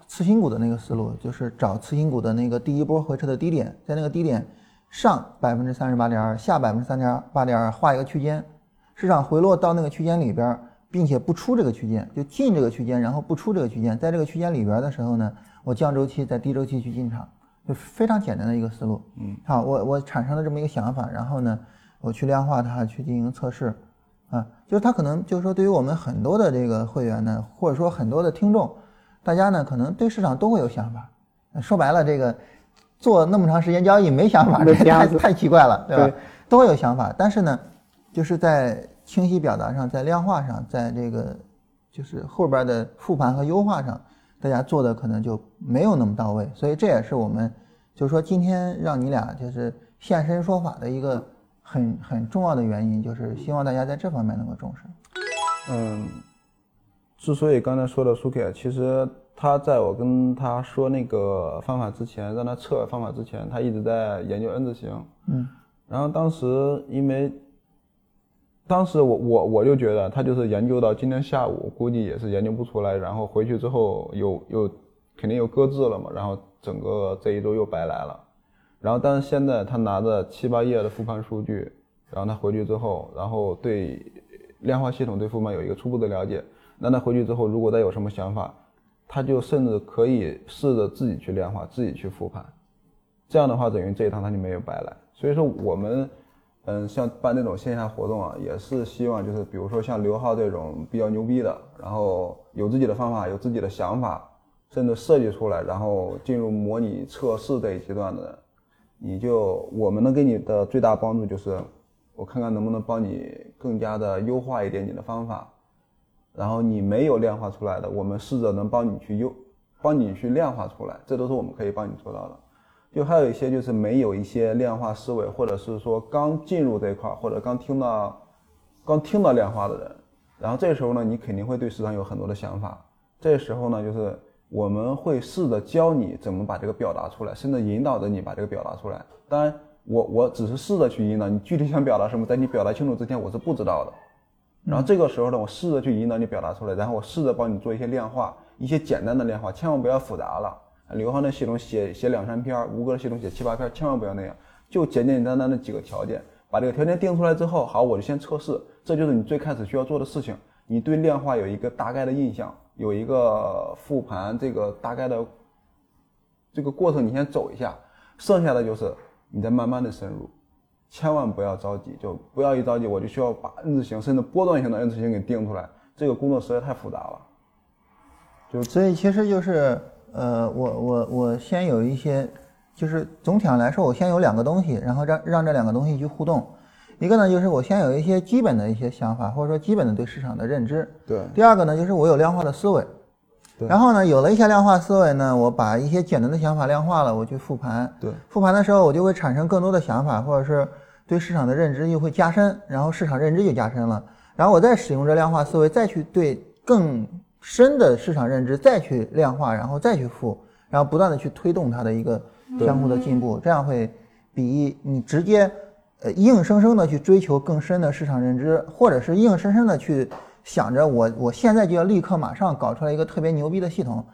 次新股的那个思路，就是找次新股的那个第一波回撤的低点，在那个低点上百分之三十八点二，下百分之三点八点二，画一个区间，市场回落到那个区间里边。并且不出这个区间，就进这个区间，然后不出这个区间，在这个区间里边的时候呢，我降周期，在低周期去进场，就非常简单的一个思路。嗯，好，我我产生了这么一个想法，然后呢，我去量化它，去进行测试，啊，就是它可能就是说，对于我们很多的这个会员呢，或者说很多的听众，大家呢可能对市场都会有想法。说白了，这个做那么长时间交易没想法，这太太奇怪了，对吧？都会有想法，但是呢，就是在。清晰表达上，在量化上，在这个就是后边的复盘和优化上，大家做的可能就没有那么到位，所以这也是我们就是说今天让你俩就是现身说法的一个很很重要的原因，就是希望大家在这方面能够重视。嗯，之所以刚才说的苏凯，其实他在我跟他说那个方法之前，让他测方法之前，他一直在研究 N 字形。嗯，然后当时因为。当时我我我就觉得他就是研究到今天下午，估计也是研究不出来，然后回去之后又又肯定又搁置了嘛，然后整个这一周又白来了。然后但是现在他拿着七八页的复盘数据，然后他回去之后，然后对量化系统对复盘有一个初步的了解。那他回去之后，如果再有什么想法，他就甚至可以试着自己去量化，自己去复盘。这样的话，等于这一趟他就没有白来。所以说我们。嗯，像办这种线下活动啊，也是希望就是，比如说像刘浩这种比较牛逼的，然后有自己的方法，有自己的想法，甚至设计出来，然后进入模拟测试这一阶段的人，你就我们能给你的最大帮助就是，我看看能不能帮你更加的优化一点你的方法，然后你没有量化出来的，我们试着能帮你去优，帮你去量化出来，这都是我们可以帮你做到的。就还有一些就是没有一些量化思维，或者是说刚进入这一块，或者刚听到，刚听到量化的人，然后这时候呢，你肯定会对市场有很多的想法。这时候呢，就是我们会试着教你怎么把这个表达出来，甚至引导着你把这个表达出来。当然，我我只是试着去引导你，具体想表达什么，在你表达清楚之前，我是不知道的。然后这个时候呢，我试着去引导你表达出来，然后我试着帮你做一些量化，一些简单的量化，千万不要复杂了。刘浩那系统写写两三篇，吴哥的系统写七八篇，千万不要那样，就简简单单的几个条件，把这个条件定出来之后，好，我就先测试，这就是你最开始需要做的事情。你对量化有一个大概的印象，有一个复盘这个大概的这个过程，你先走一下，剩下的就是你再慢慢的深入，千万不要着急，就不要一着急我就需要把 N 字形甚至波段型的 N 字形给定出来，这个工作实在太复杂了。就所以其实就是呃，我我我先有一些，就是总体上来说，我先有两个东西，然后让让这两个东西去互动。一个呢，就是我先有一些基本的一些想法，或者说基本的对市场的认知。对。第二个呢，就是我有量化的思维。对。然后呢，有了一些量化思维呢，我把一些简单的想法量化了，我去复盘。对。复盘的时候，我就会产生更多的想法，或者是对市场的认知又会加深，然后市场认知就加深了。然后我再使用这量化思维，再去对更。深的市场认知再去量化，然后再去付，然后不断的去推动它的一个相互的进步，这样会比你直接呃硬生生的去追求更深的市场认知，或者是硬生生的去想着我我现在就要立刻马上搞出来一个特别牛逼的系统，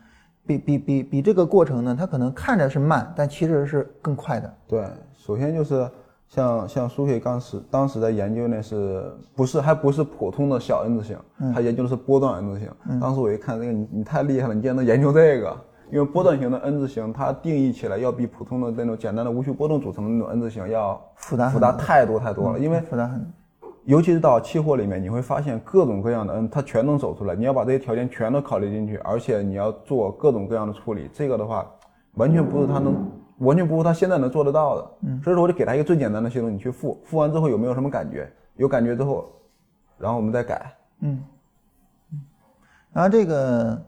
比比比比这个过程呢，它可能看着是慢，但其实是更快的。对，首先就是。像像苏菲当时当时在研究呢是不是还不是普通的小 N 字形，他研究的是波段 N 字形。当时我一看这个你你太厉害了，你竟然能研究这个？因为波段型的 N 字形，它定义起来要比普通的那种简单的无序波动组成的那种 N 字形要复杂复杂太多太多了。因为复杂很，尤其是到期货里面，你会发现各种各样的 N 它全能走出来，你要把这些条件全都考虑进去，而且你要做各种各样的处理，这个的话完全不是他能。完全不是他现在能做得到的，嗯，所以说我就给他一个最简单的系统，你去复，复完之后有没有什么感觉？有感觉之后，然后我们再改，嗯，嗯，然后这个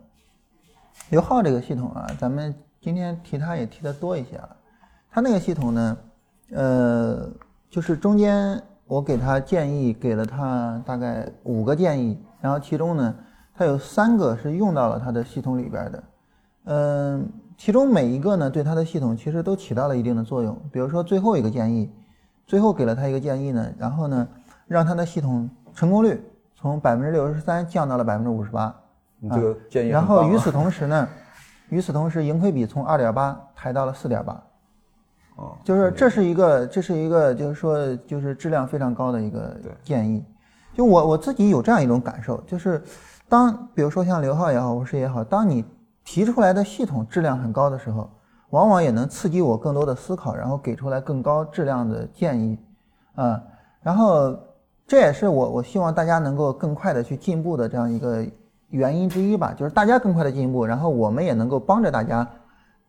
刘浩这个系统啊，咱们今天提他也提的多一些了，他那个系统呢，呃，就是中间我给他建议，给了他大概五个建议，然后其中呢，他有三个是用到了他的系统里边的，嗯。其中每一个呢，对他的系统其实都起到了一定的作用。比如说最后一个建议，最后给了他一个建议呢，然后呢，让他的系统成功率从百分之六十三降到了百分之五十八。这个建议。然后与此同时呢，与此同时盈亏比从二点八抬到了四点八。哦。就是这是一个，这是一个，就是说，就是质量非常高的一个建议。就我我自己有这样一种感受，就是当比如说像刘浩也好，我是也好，当你。提出来的系统质量很高的时候，往往也能刺激我更多的思考，然后给出来更高质量的建议，啊，然后这也是我我希望大家能够更快的去进步的这样一个原因之一吧，就是大家更快的进步，然后我们也能够帮着大家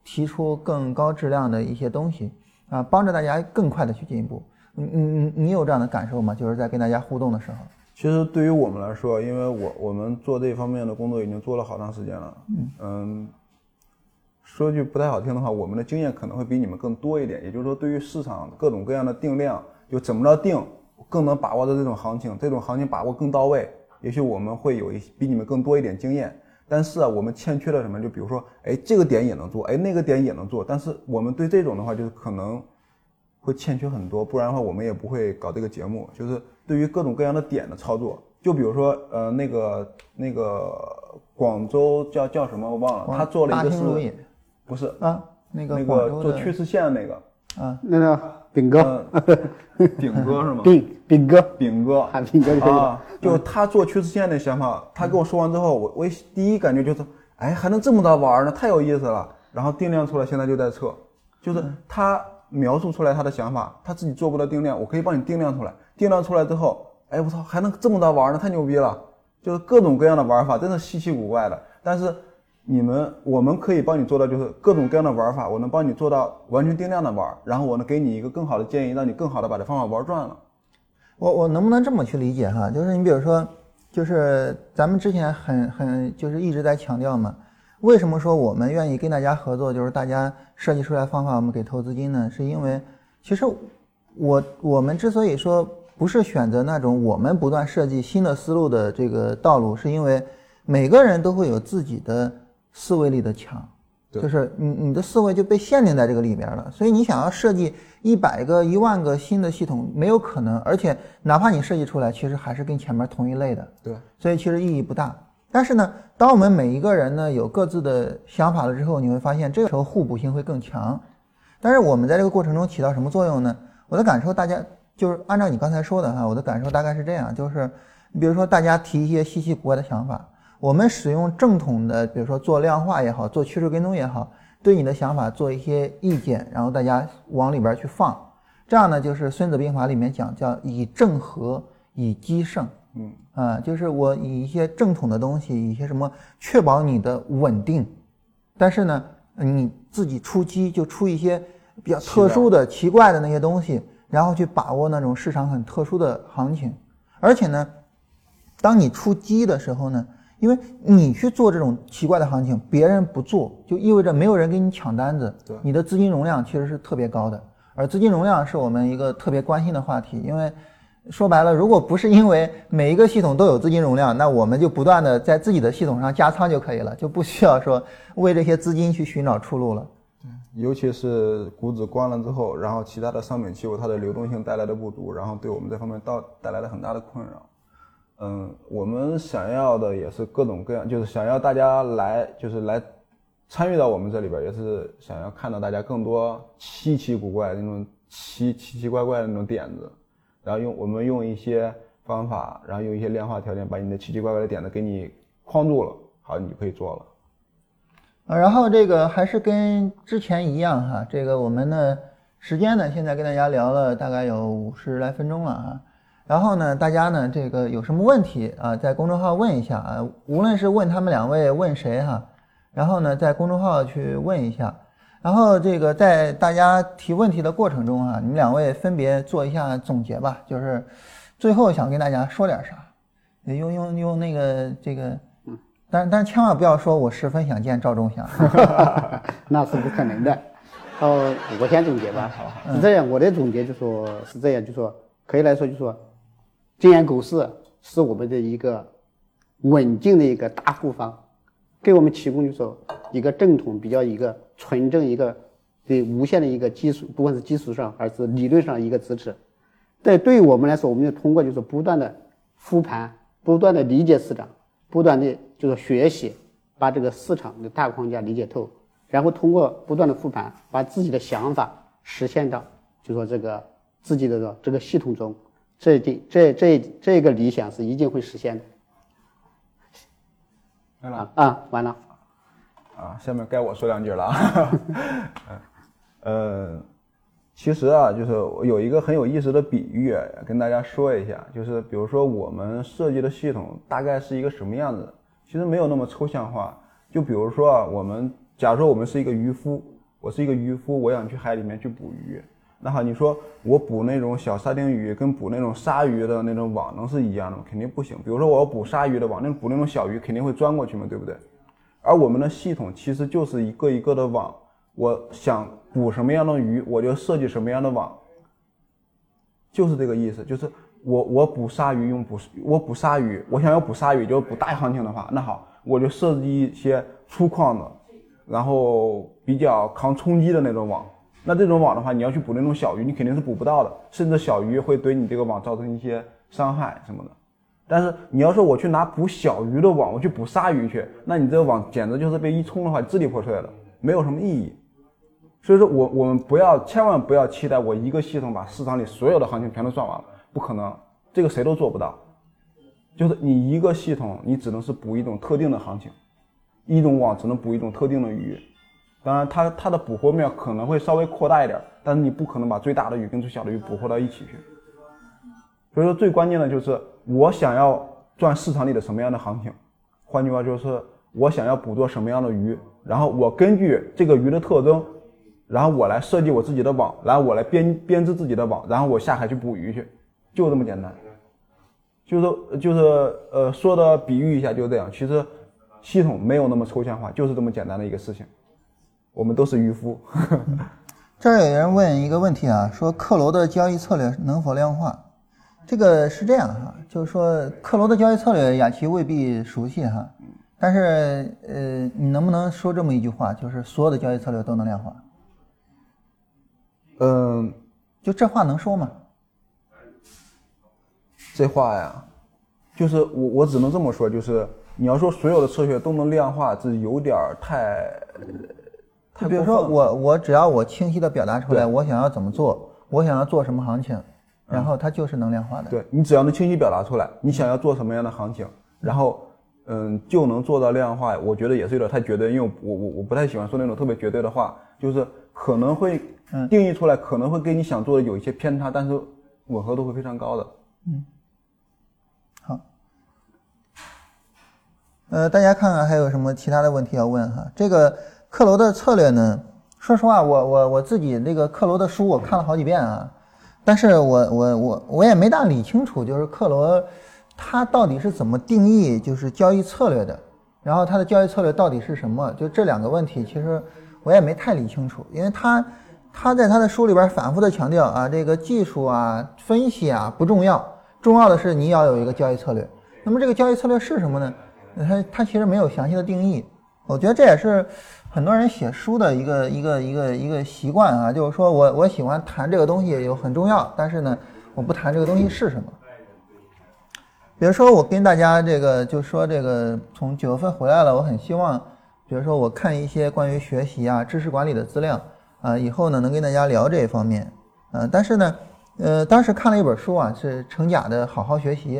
提出更高质量的一些东西，啊，帮着大家更快的去进步。你你你你有这样的感受吗？就是在跟大家互动的时候。其实对于我们来说，因为我我们做这方面的工作已经做了好长时间了。嗯，说句不太好听的话，我们的经验可能会比你们更多一点。也就是说，对于市场各种各样的定量，就怎么着定，更能把握的这种行情，这种行情把握更到位，也许我们会有一比你们更多一点经验。但是啊，我们欠缺了什么？就比如说，哎，这个点也能做，哎，那个点也能做。但是我们对这种的话，就是可能会欠缺很多，不然的话，我们也不会搞这个节目。就是。对于各种各样的点的操作，就比如说，呃，那个那个广州叫叫什么我忘了，他做了一个是，不是啊？那个那个做趋势线的那个啊，那个饼哥，饼哥是吗？饼饼哥，饼哥，喊饼哥就可以啊。就他做趋势线的想法，他跟我说完之后，我我第一感觉就是，哎，还能这么着玩呢，太有意思了。然后定量出来，现在就在测，就是他描述出来他的想法，他自己做不到定量，我可以帮你定量出来。定量出来之后，哎，我操，还能这么着玩呢，太牛逼了！就是各种各样的玩法，真的稀奇古怪的。但是你们，我们可以帮你做到，就是各种各样的玩法，我能帮你做到完全定量的玩，然后我能给你一个更好的建议，让你更好的把这方法玩转了。我我能不能这么去理解哈？就是你比如说，就是咱们之前很很就是一直在强调嘛，为什么说我们愿意跟大家合作？就是大家设计出来方法，我们给投资金呢？是因为其实我我们之所以说。不是选择那种我们不断设计新的思路的这个道路，是因为每个人都会有自己的思维力的墙，就是你你的思维就被限定在这个里边了。所以你想要设计一百个、一万个新的系统没有可能，而且哪怕你设计出来，其实还是跟前面同一类的。对，所以其实意义不大。但是呢，当我们每一个人呢有各自的想法了之后，你会发现这个时候互补性会更强。但是我们在这个过程中起到什么作用呢？我的感受，大家。就是按照你刚才说的哈，我的感受大概是这样，就是你比如说大家提一些稀奇古怪的想法，我们使用正统的，比如说做量化也好，做趋势跟踪也好，对你的想法做一些意见，然后大家往里边去放，这样呢就是《孙子兵法》里面讲叫以正合，以奇胜。嗯啊，就是我以一些正统的东西，以一些什么确保你的稳定，但是呢，你自己出击就出一些比较特殊的、奇怪的那些东西，然后去把握那种市场很特殊的行情。而且呢，当你出击的时候呢，因为你去做这种奇怪的行情，别人不做，就意味着没有人给你抢单子，对你的资金容量其实是特别高的。而资金容量是我们一个特别关心的话题，因为说白了，如果不是因为每一个系统都有资金容量，那我们就不断的在自己的系统上加仓就可以了，就不需要说为这些资金去寻找出路了。尤其是股指关了之后，然后其他的商品期货它的流动性带来的不足，然后对我们这方面到带来了很大的困扰。嗯，我们想要的也是各种各样，就是想要大家来，就是来参与到我们这里边，也是想要看到大家更多稀奇古怪那种奇奇奇怪怪的那种点子，然后用我们用一些方法，然后用一些量化条件，把你的奇奇怪怪的点子给你框住了，好，你就可以做了。啊，然后这个还是跟之前一样哈，这个我们的时间呢，现在跟大家聊了大概有五十来分钟了啊。然后呢，大家呢这个有什么问题啊，在公众号问一下啊，无论是问他们两位，问谁哈，然后呢在公众号去问一下。然后这个在大家提问题的过程中啊，你们两位分别做一下总结吧，就是最后想跟大家说点啥，用用用那个这个。但但千万不要说我十分想见赵忠祥，那是不可能的。哦，我先总结吧。是这样，我的总结就说是这样，就说可以来说，就说金研股市是我们的一个稳定的一个大护方，给我们提供就说一个正统、比较一个纯正、一个对无限的一个基础，不管是基础上还是理论上一个支持。但对于我们来说，我们就通过就是不断的复盘，不断的理解市场，不断的就是学习，把这个市场的大框架理解透，然后通过不断的复盘，把自己的想法实现到，就说这个自己的这个系统中，这一定这这这个理想是一定会实现的。完了啊，完了。啊，下面该我说两句了啊。呃，其实啊，就是有一个很有意思的比喻跟大家说一下，就是比如说我们设计的系统大概是一个什么样子，其实没有那么抽象化。就比如说啊，我们假如说我们是一个渔夫，我是一个渔夫，我想去海里面去捕鱼。那好，你说我捕那种小沙丁鱼跟捕那种鲨鱼的那种网能是一样的吗？肯定不行。比如说我要捕鲨鱼的网，那捕那种小鱼肯定会钻过去嘛，对不对？而我们的系统其实就是一个一个的网，我想捕什么样的鱼，我就设计什么样的网，就是这个意思。就是我我捕鲨鱼用捕我捕鲨鱼，我想要捕鲨鱼，就捕大行情的话，那好，我就设计一些粗犷的，然后比较抗冲击的那种网。那这种网的话，你要去捕那种小鱼，你肯定是捕不到的，甚至小鱼会对你这个网造成一些伤害什么的。但是你要说我去拿捕小鱼的网，我去捕鲨鱼去，那你这个网简直就是被一冲的话支离破碎了，没有什么意义。所以说我我们不要千万不要期待我一个系统把市场里所有的行情全都算完了，不可能，这个谁都做不到。就是你一个系统，你只能是捕一种特定的行情，一种网只能捕一种特定的鱼。当然它它的捕获面可能会稍微扩大一点，但是你不可能把最大的鱼跟最小的鱼捕获到一起去。所以说最关键的就是我想要赚市场里的什么样的行情，换句话就是我想要捕捉什么样的鱼，然后我根据这个鱼的特征，然后我来设计我自己的网，然后我来编编织自己的网，然后我下海去捕鱼去，就这么简单。就是就是呃说的比喻一下就这样，其实系统没有那么抽象化，就是这么简单的一个事情。我们都是渔夫。这儿有人问一个问题啊，说克罗的交易策略能否量化？这个是这样哈，就是说克罗的交易策略，雅琪未必熟悉哈，但是呃，你能不能说这么一句话，就是所有的交易策略都能量化？嗯，就这话能说吗？这话呀，就是我我只能这么说，就是你要说所有的策略都能量化，这有点儿太太比如说我我只要我清晰的表达出来，我想要怎么做，我想要做什么行情，然后它就是能量化的。对你只要能清晰表达出来，你想要做什么样的行情，然后嗯就能做到量化。我觉得也是有点太绝对，因为我我我不太喜欢说那种特别绝对的话，就是可能会定义出来，可能会跟你想做的有一些偏差，但是吻合度会非常高的。嗯好，呃，大家看看还有什么其他的问题要问哈？这个克罗的策略呢？说实话，我我我自己那个克罗的书我看了好几遍啊，但是我我我我也没大理清楚，就是克罗他到底是怎么定义就是交易策略的，然后他的交易策略到底是什么？就这两个问题，其实我也没太理清楚，因为他他在他的书里边反复的强调啊，这个技术啊、分析啊不重要，重要的是你要有一个交易策略。那么这个交易策略是什么呢？他他其实没有详细的定义，我觉得这也是。很多人写书的一个一个一个一个习惯啊，就是说我我喜欢谈这个东西有很重要，但是呢，我不谈这个东西是什么。比如说我跟大家这个就说这个从九月份回来了，我很希望，比如说我看一些关于学习啊、知识管理的资料啊，以后呢能跟大家聊这一方面。啊，但是呢，呃，当时看了一本书啊，是程甲的《好好学习》。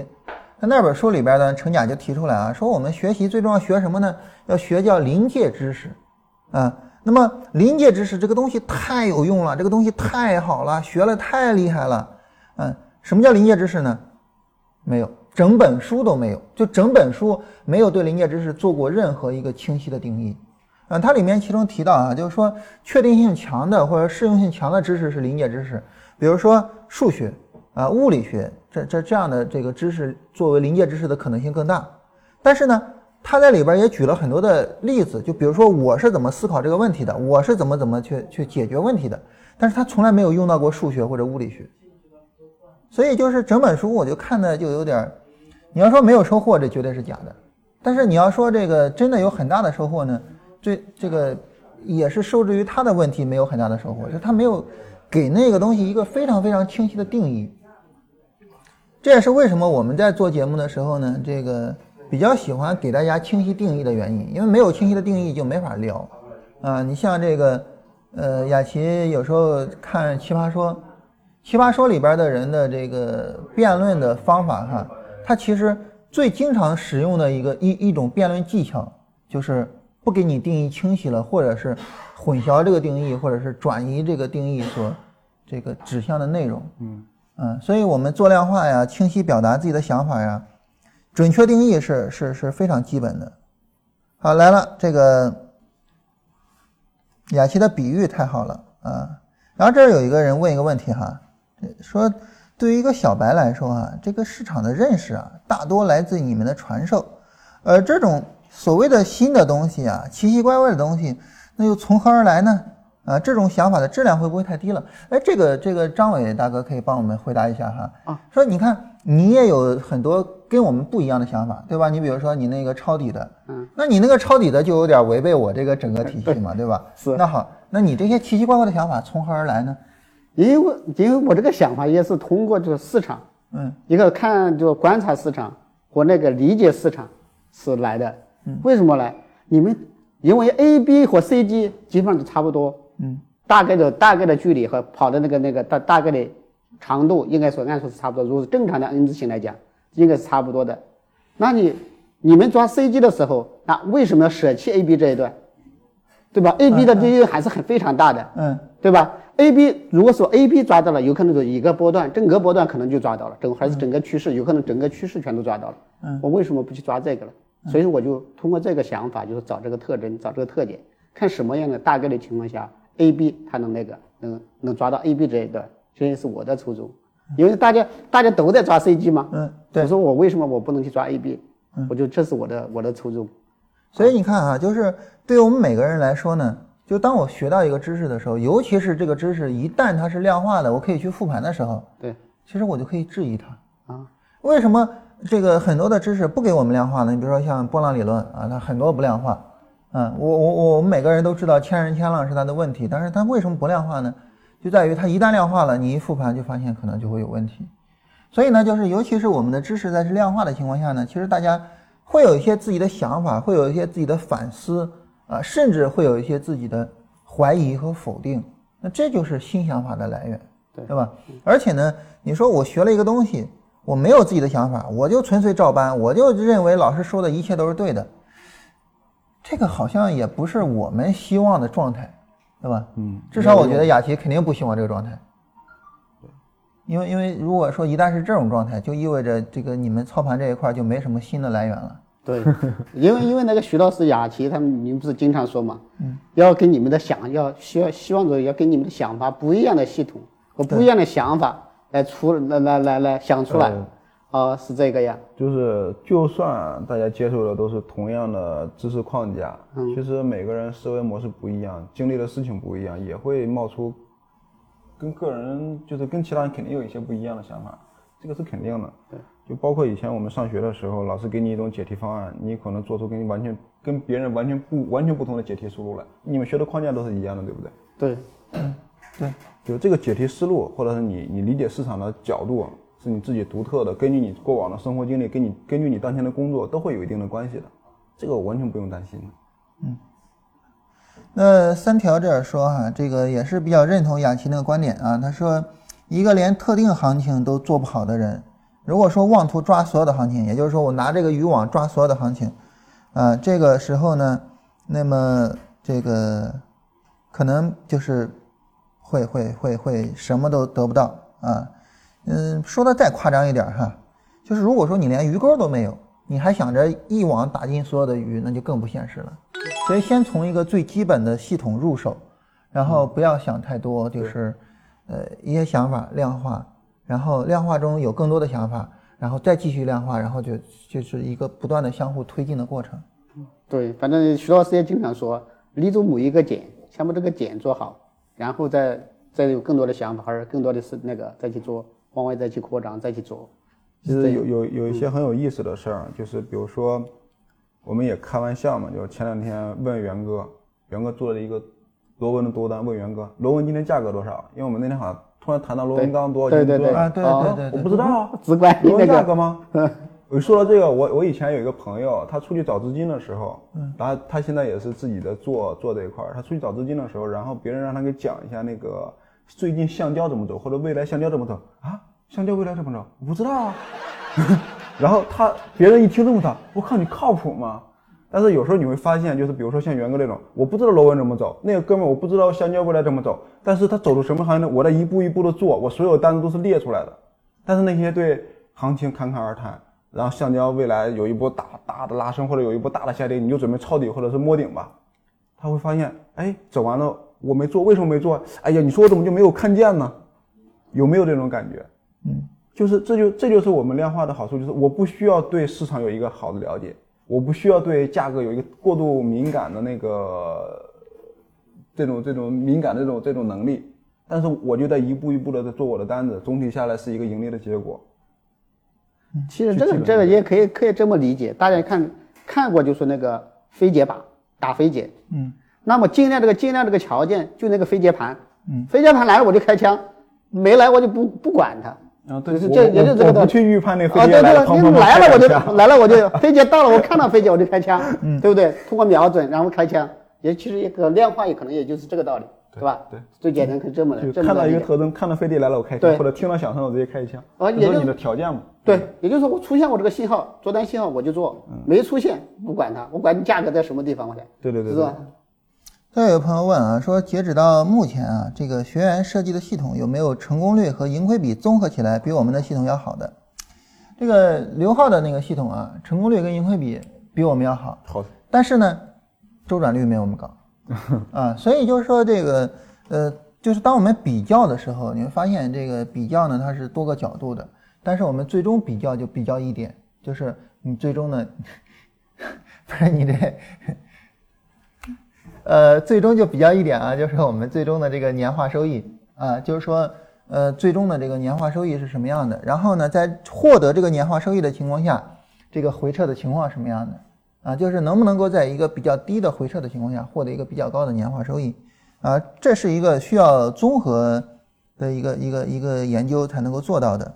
在那本书里边呢，程甲就提出来啊，说我们学习最重要学什么呢？要学叫临界知识。啊，那么临界知识这个东西太有用了，这个东西太好了，学了太厉害了。嗯，什么叫临界知识呢？没有，整本书都没有，就整本书没有对临界知识做过任何一个清晰的定义。嗯，它里面其中提到啊，就是说确定性强的或者适用性强的知识是临界知识，比如说数学啊、物理学这这这样的这个知识作为临界知识的可能性更大。但是呢？他在里边也举了很多的例子，就比如说我是怎么思考这个问题的，我是怎么怎么去去解决问题的，但是他从来没有用到过数学或者物理学，所以就是整本书我就看的就有点，你要说没有收获，这绝对是假的，但是你要说这个真的有很大的收获呢，这这个也是受制于他的问题没有很大的收获，就他没有给那个东西一个非常非常清晰的定义，这也是为什么我们在做节目的时候呢，这个。比较喜欢给大家清晰定义的原因，因为没有清晰的定义就没法聊，啊，你像这个，呃，雅琪有时候看《奇葩说》，《奇葩说》里边的人的这个辩论的方法哈，他其实最经常使用的一个一一种辩论技巧，就是不给你定义清晰了，或者是混淆这个定义，或者是转移这个定义所这个指向的内容，嗯嗯，所以我们做量化呀，清晰表达自己的想法呀。准确定义是是是非常基本的。好，来了，这个雅琪的比喻太好了啊。然后这儿有一个人问一个问题哈，说对于一个小白来说啊，这个市场的认识啊，大多来自你们的传授，而这种所谓的新的东西啊，奇奇怪怪的东西，那又从何而来呢？啊，这种想法的质量会不会太低了？哎，这个这个张伟大哥可以帮我们回答一下哈。啊，说你看你也有很多。跟我们不一样的想法，对吧？你比如说你那个抄底的，嗯，那你那个抄底的就有点违背我这个整个体系嘛，对吧？是。那好，那你这些奇奇怪怪的想法从何而来呢？因为因为我这个想法也是通过这个市场，嗯，一个看就观察市场和那个理解市场是来的。嗯，为什么呢？你们因为 A、B 和 C、D 基本上都差不多，嗯，大概的大概的距离和跑的那个那个大大概的长度，应该说按说是差不多。如果是正常的 N 字形来讲。应该是差不多的，那你你们抓 C、D 的时候，那为什么要舍弃 AB 这一段，对吧？AB 的利润还是很非常大的，嗯，对吧？AB 如果说 AB 抓到了，有可能是一个波段，整个波段可能就抓到了，整还是整个趋势，有可能整个趋势全都抓到了。嗯，我为什么不去抓这个了？所以我就通过这个想法，就是找这个特征，找这个特点，看什么样的大概的情况下，AB 它能那个能能抓到 AB 这一段，这是我的初衷。因为大家大家都在抓 CG 嘛，嗯，对。我说我为什么我不能去抓 AB？嗯，我就这是我的我的初衷。所以你看啊，就是对于我们每个人来说呢，就当我学到一个知识的时候，尤其是这个知识一旦它是量化的，我可以去复盘的时候，对，其实我就可以质疑它啊。为什么这个很多的知识不给我们量化呢？你比如说像波浪理论啊，它很多不量化。嗯，我我我我们每个人都知道千人千浪是它的问题，但是它为什么不量化呢？就在于它一旦量化了，你一复盘就发现可能就会有问题。所以呢，就是尤其是我们的知识在是量化的情况下呢，其实大家会有一些自己的想法，会有一些自己的反思啊，甚至会有一些自己的怀疑和否定。那这就是新想法的来源对对吧？而且呢，你说我学了一个东西，我没有自己的想法，我就纯粹照搬，我就认为老师说的一切都是对的，这个好像也不是我们希望的状态，对吧？嗯，至少我觉得雅琪肯定不希望这个状态。因为因为如果说一旦是这种状态，就意味着这个你们操盘这一块就没什么新的来源了。对，因为因为那个徐老师、雅琪他们，你们不是经常说嘛，嗯，要跟你们的想要希望希望着要跟你们的想法不一样的系统和不一样的想法来出来来来来想出来，哦，是这个呀。就是就算大家接受的都是同样的知识框架，其实每个人思维模式不一样，经历的事情不一样，也会冒出跟个人就是跟其他人肯定有一些不一样的想法，这个是肯定的。对，就包括以前我们上学的时候，老师给你一种解题方案，你可能做出跟你完全跟别人完全不完全不同的解题思路来。你们学的框架都是一样的，对不对？对，对，就这个解题思路，或者是你你理解市场的角度，是你自己独特的，根据你过往的生活经历，跟你根据你当前的工作都会有一定的关系的，这个我完全不用担心。嗯那三条这儿说哈，这个也是比较认同雅琪那个观点啊。他说，一个连特定行情都做不好的人，如果说妄图抓所有的行情，也就是说我拿这个渔网抓所有的行情，啊，这个时候呢，那么这个可能就是会会会会什么都得不到啊。嗯，说的再夸张一点哈，就是如果说你连鱼钩都没有，你还想着一网打尽所有的鱼，那就更不现实了。所以先从一个最基本的系统入手，然后不要想太多，就是呃一些想法量化，然后量化中有更多的想法，然后再继续量化，然后就就是一个不断的相互推进的过程。对，反正徐老师也经常说，立足某一个点，先把这个点做好，然后再再有更多的想法，还是更多的是那个再去做，往外再去扩张，再去做。其实有有有一些很有意思的事儿，就是比如说，我们也开玩笑嘛，就前两天问元哥，元哥做了一个螺纹的多单，问元哥螺纹今天价格多少？因为我们那天好像突然谈到螺纹钢多少对对对啊，对哦对对对，我不知道啊，直观螺纹那个价格吗？我说到这个，我我以前有一个朋友，他出去找资金的时候，嗯然后他现在也是自己的做做这一块儿，他出去找资金的时候，然后别人让他给讲一下那个最近橡胶怎么走，或者未来橡胶怎么走啊？橡胶未来怎么走？我不知道啊。然后他别人一听这么大，我靠，你靠谱吗？但是有时候你会发现，就是比如说像元哥这种，我不知道螺纹怎么走，那个哥们儿我不知道橡胶未来怎么走，但是他走的什么行业呢？我在一步一步的做，我所有单子都是列出来的。但是那些对行情侃侃而谈，然后橡胶未来有一波大大的拉升或者有一波大的下跌，你就准备抄底或者是摸顶吧，他会发现，哎，走完了我没做，为什么没做？哎呀，你说我怎么就没有看见呢？有没有这种感觉？嗯，就是这就这就是我们量化的好处，就是我不需要对市场有一个好的了解，我不需要对价格有一个过度敏感的那个这种这种敏感的这种这种能力，但是我就在一步一步的在做我的单子，总体下来是一个盈利的结果。其实这个这个也可以可以这么理解，大家看看过就是那个飞劫靶打飞劫，嗯，那么尽量这个尽量这个条件就那个飞劫盘，嗯，飞劫盘来了我就开枪，没来我就不不管它。啊，对是我这也就这个道理我不去预判那飞啊，对机来了，对，你来了我就来了我就飞机到了，我看到飞机我就开枪，对不对？通过瞄准然后开枪，也其实一个量化也可能也就是这个道理，对吧？对，最简单可以这么来就看到。一个特征，看到飞碟来了我开枪，对或者听到响声我直接开一枪，啊也就是你的条件嘛。对，也就是说我出现我这个信号，做单信号我就做，没出现不管它，我管你价格在什么地方，我来，对对对对是吧？再有朋友问啊，说截止到目前啊，这个学员设计的系统有没有成功率和盈亏比综合起来比我们的系统要好的？这个刘浩的那个系统啊，成功率跟盈亏比比我们要好，好，但是呢，周转率没有我们高 啊，所以就是说这个呃，就是当我们比较的时候，你会发现这个比较呢它是多个角度的，但是我们最终比较就比较一点，就是你最终呢，不是你这。呃，最终就比较一点啊，就是我们最终的这个年化收益啊，就是说，呃，最终的这个年化收益是什么样的？然后呢，在获得这个年化收益的情况下，这个回撤的情况什么样的？啊，就是能不能够在一个比较低的回撤的情况下获得一个比较高的年化收益？啊，这是一个需要综合的一个一个一个研究才能够做到的。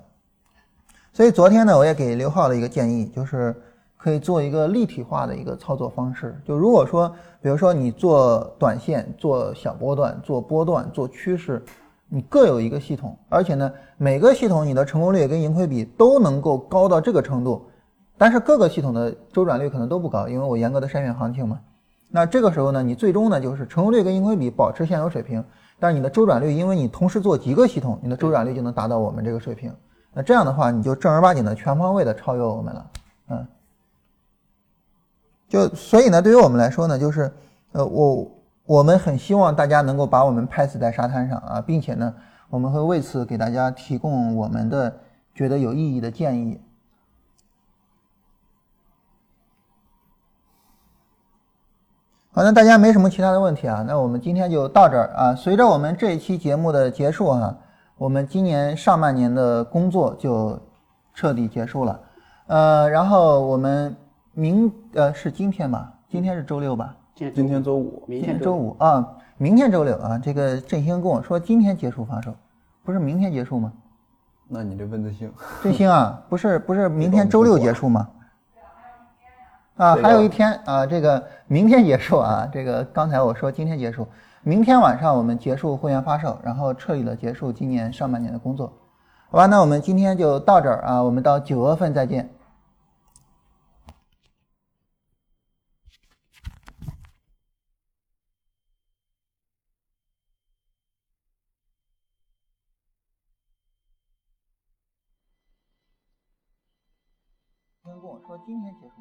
所以昨天呢，我也给刘浩了一个建议，就是可以做一个立体化的一个操作方式。就如果说，比如说你做短线、做小波段、做波段、做趋势，你各有一个系统，而且呢，每个系统你的成功率跟盈亏比都能够高到这个程度，但是各个系统的周转率可能都不高，因为我严格的筛选行情嘛。那这个时候呢，你最终呢就是成功率跟盈亏比保持现有水平，但是你的周转率，因为你同时做几个系统，你的周转率就能达到我们这个水平。那这样的话，你就正儿八经的全方位的超越我们了，嗯。就所以呢，对于我们来说呢，就是呃，我我们很希望大家能够把我们拍死在沙滩上啊，并且呢，我们会为此给大家提供我们的觉得有意义的建议。好，那大家没什么其他的问题啊，那我们今天就到这儿啊。随着我们这一期节目的结束哈，我们今年上半年的工作就彻底结束了。呃，然后我们明呃是今天吧？今天是周六吧？今天周五，明天周五啊，明天周六啊。这个振兴跟我说今天结束发售，不是明天结束吗？那你这问的兴？振兴啊，不是不是明天周六结束吗？啊，还有一天啊，这个明天结束啊，这个刚才我说今天结束，明天晚上我们结束会员发售，然后彻底的结束今年上半年的工作，好吧？那我们今天就到这儿啊，我们到九月份再见。跟我说今天结束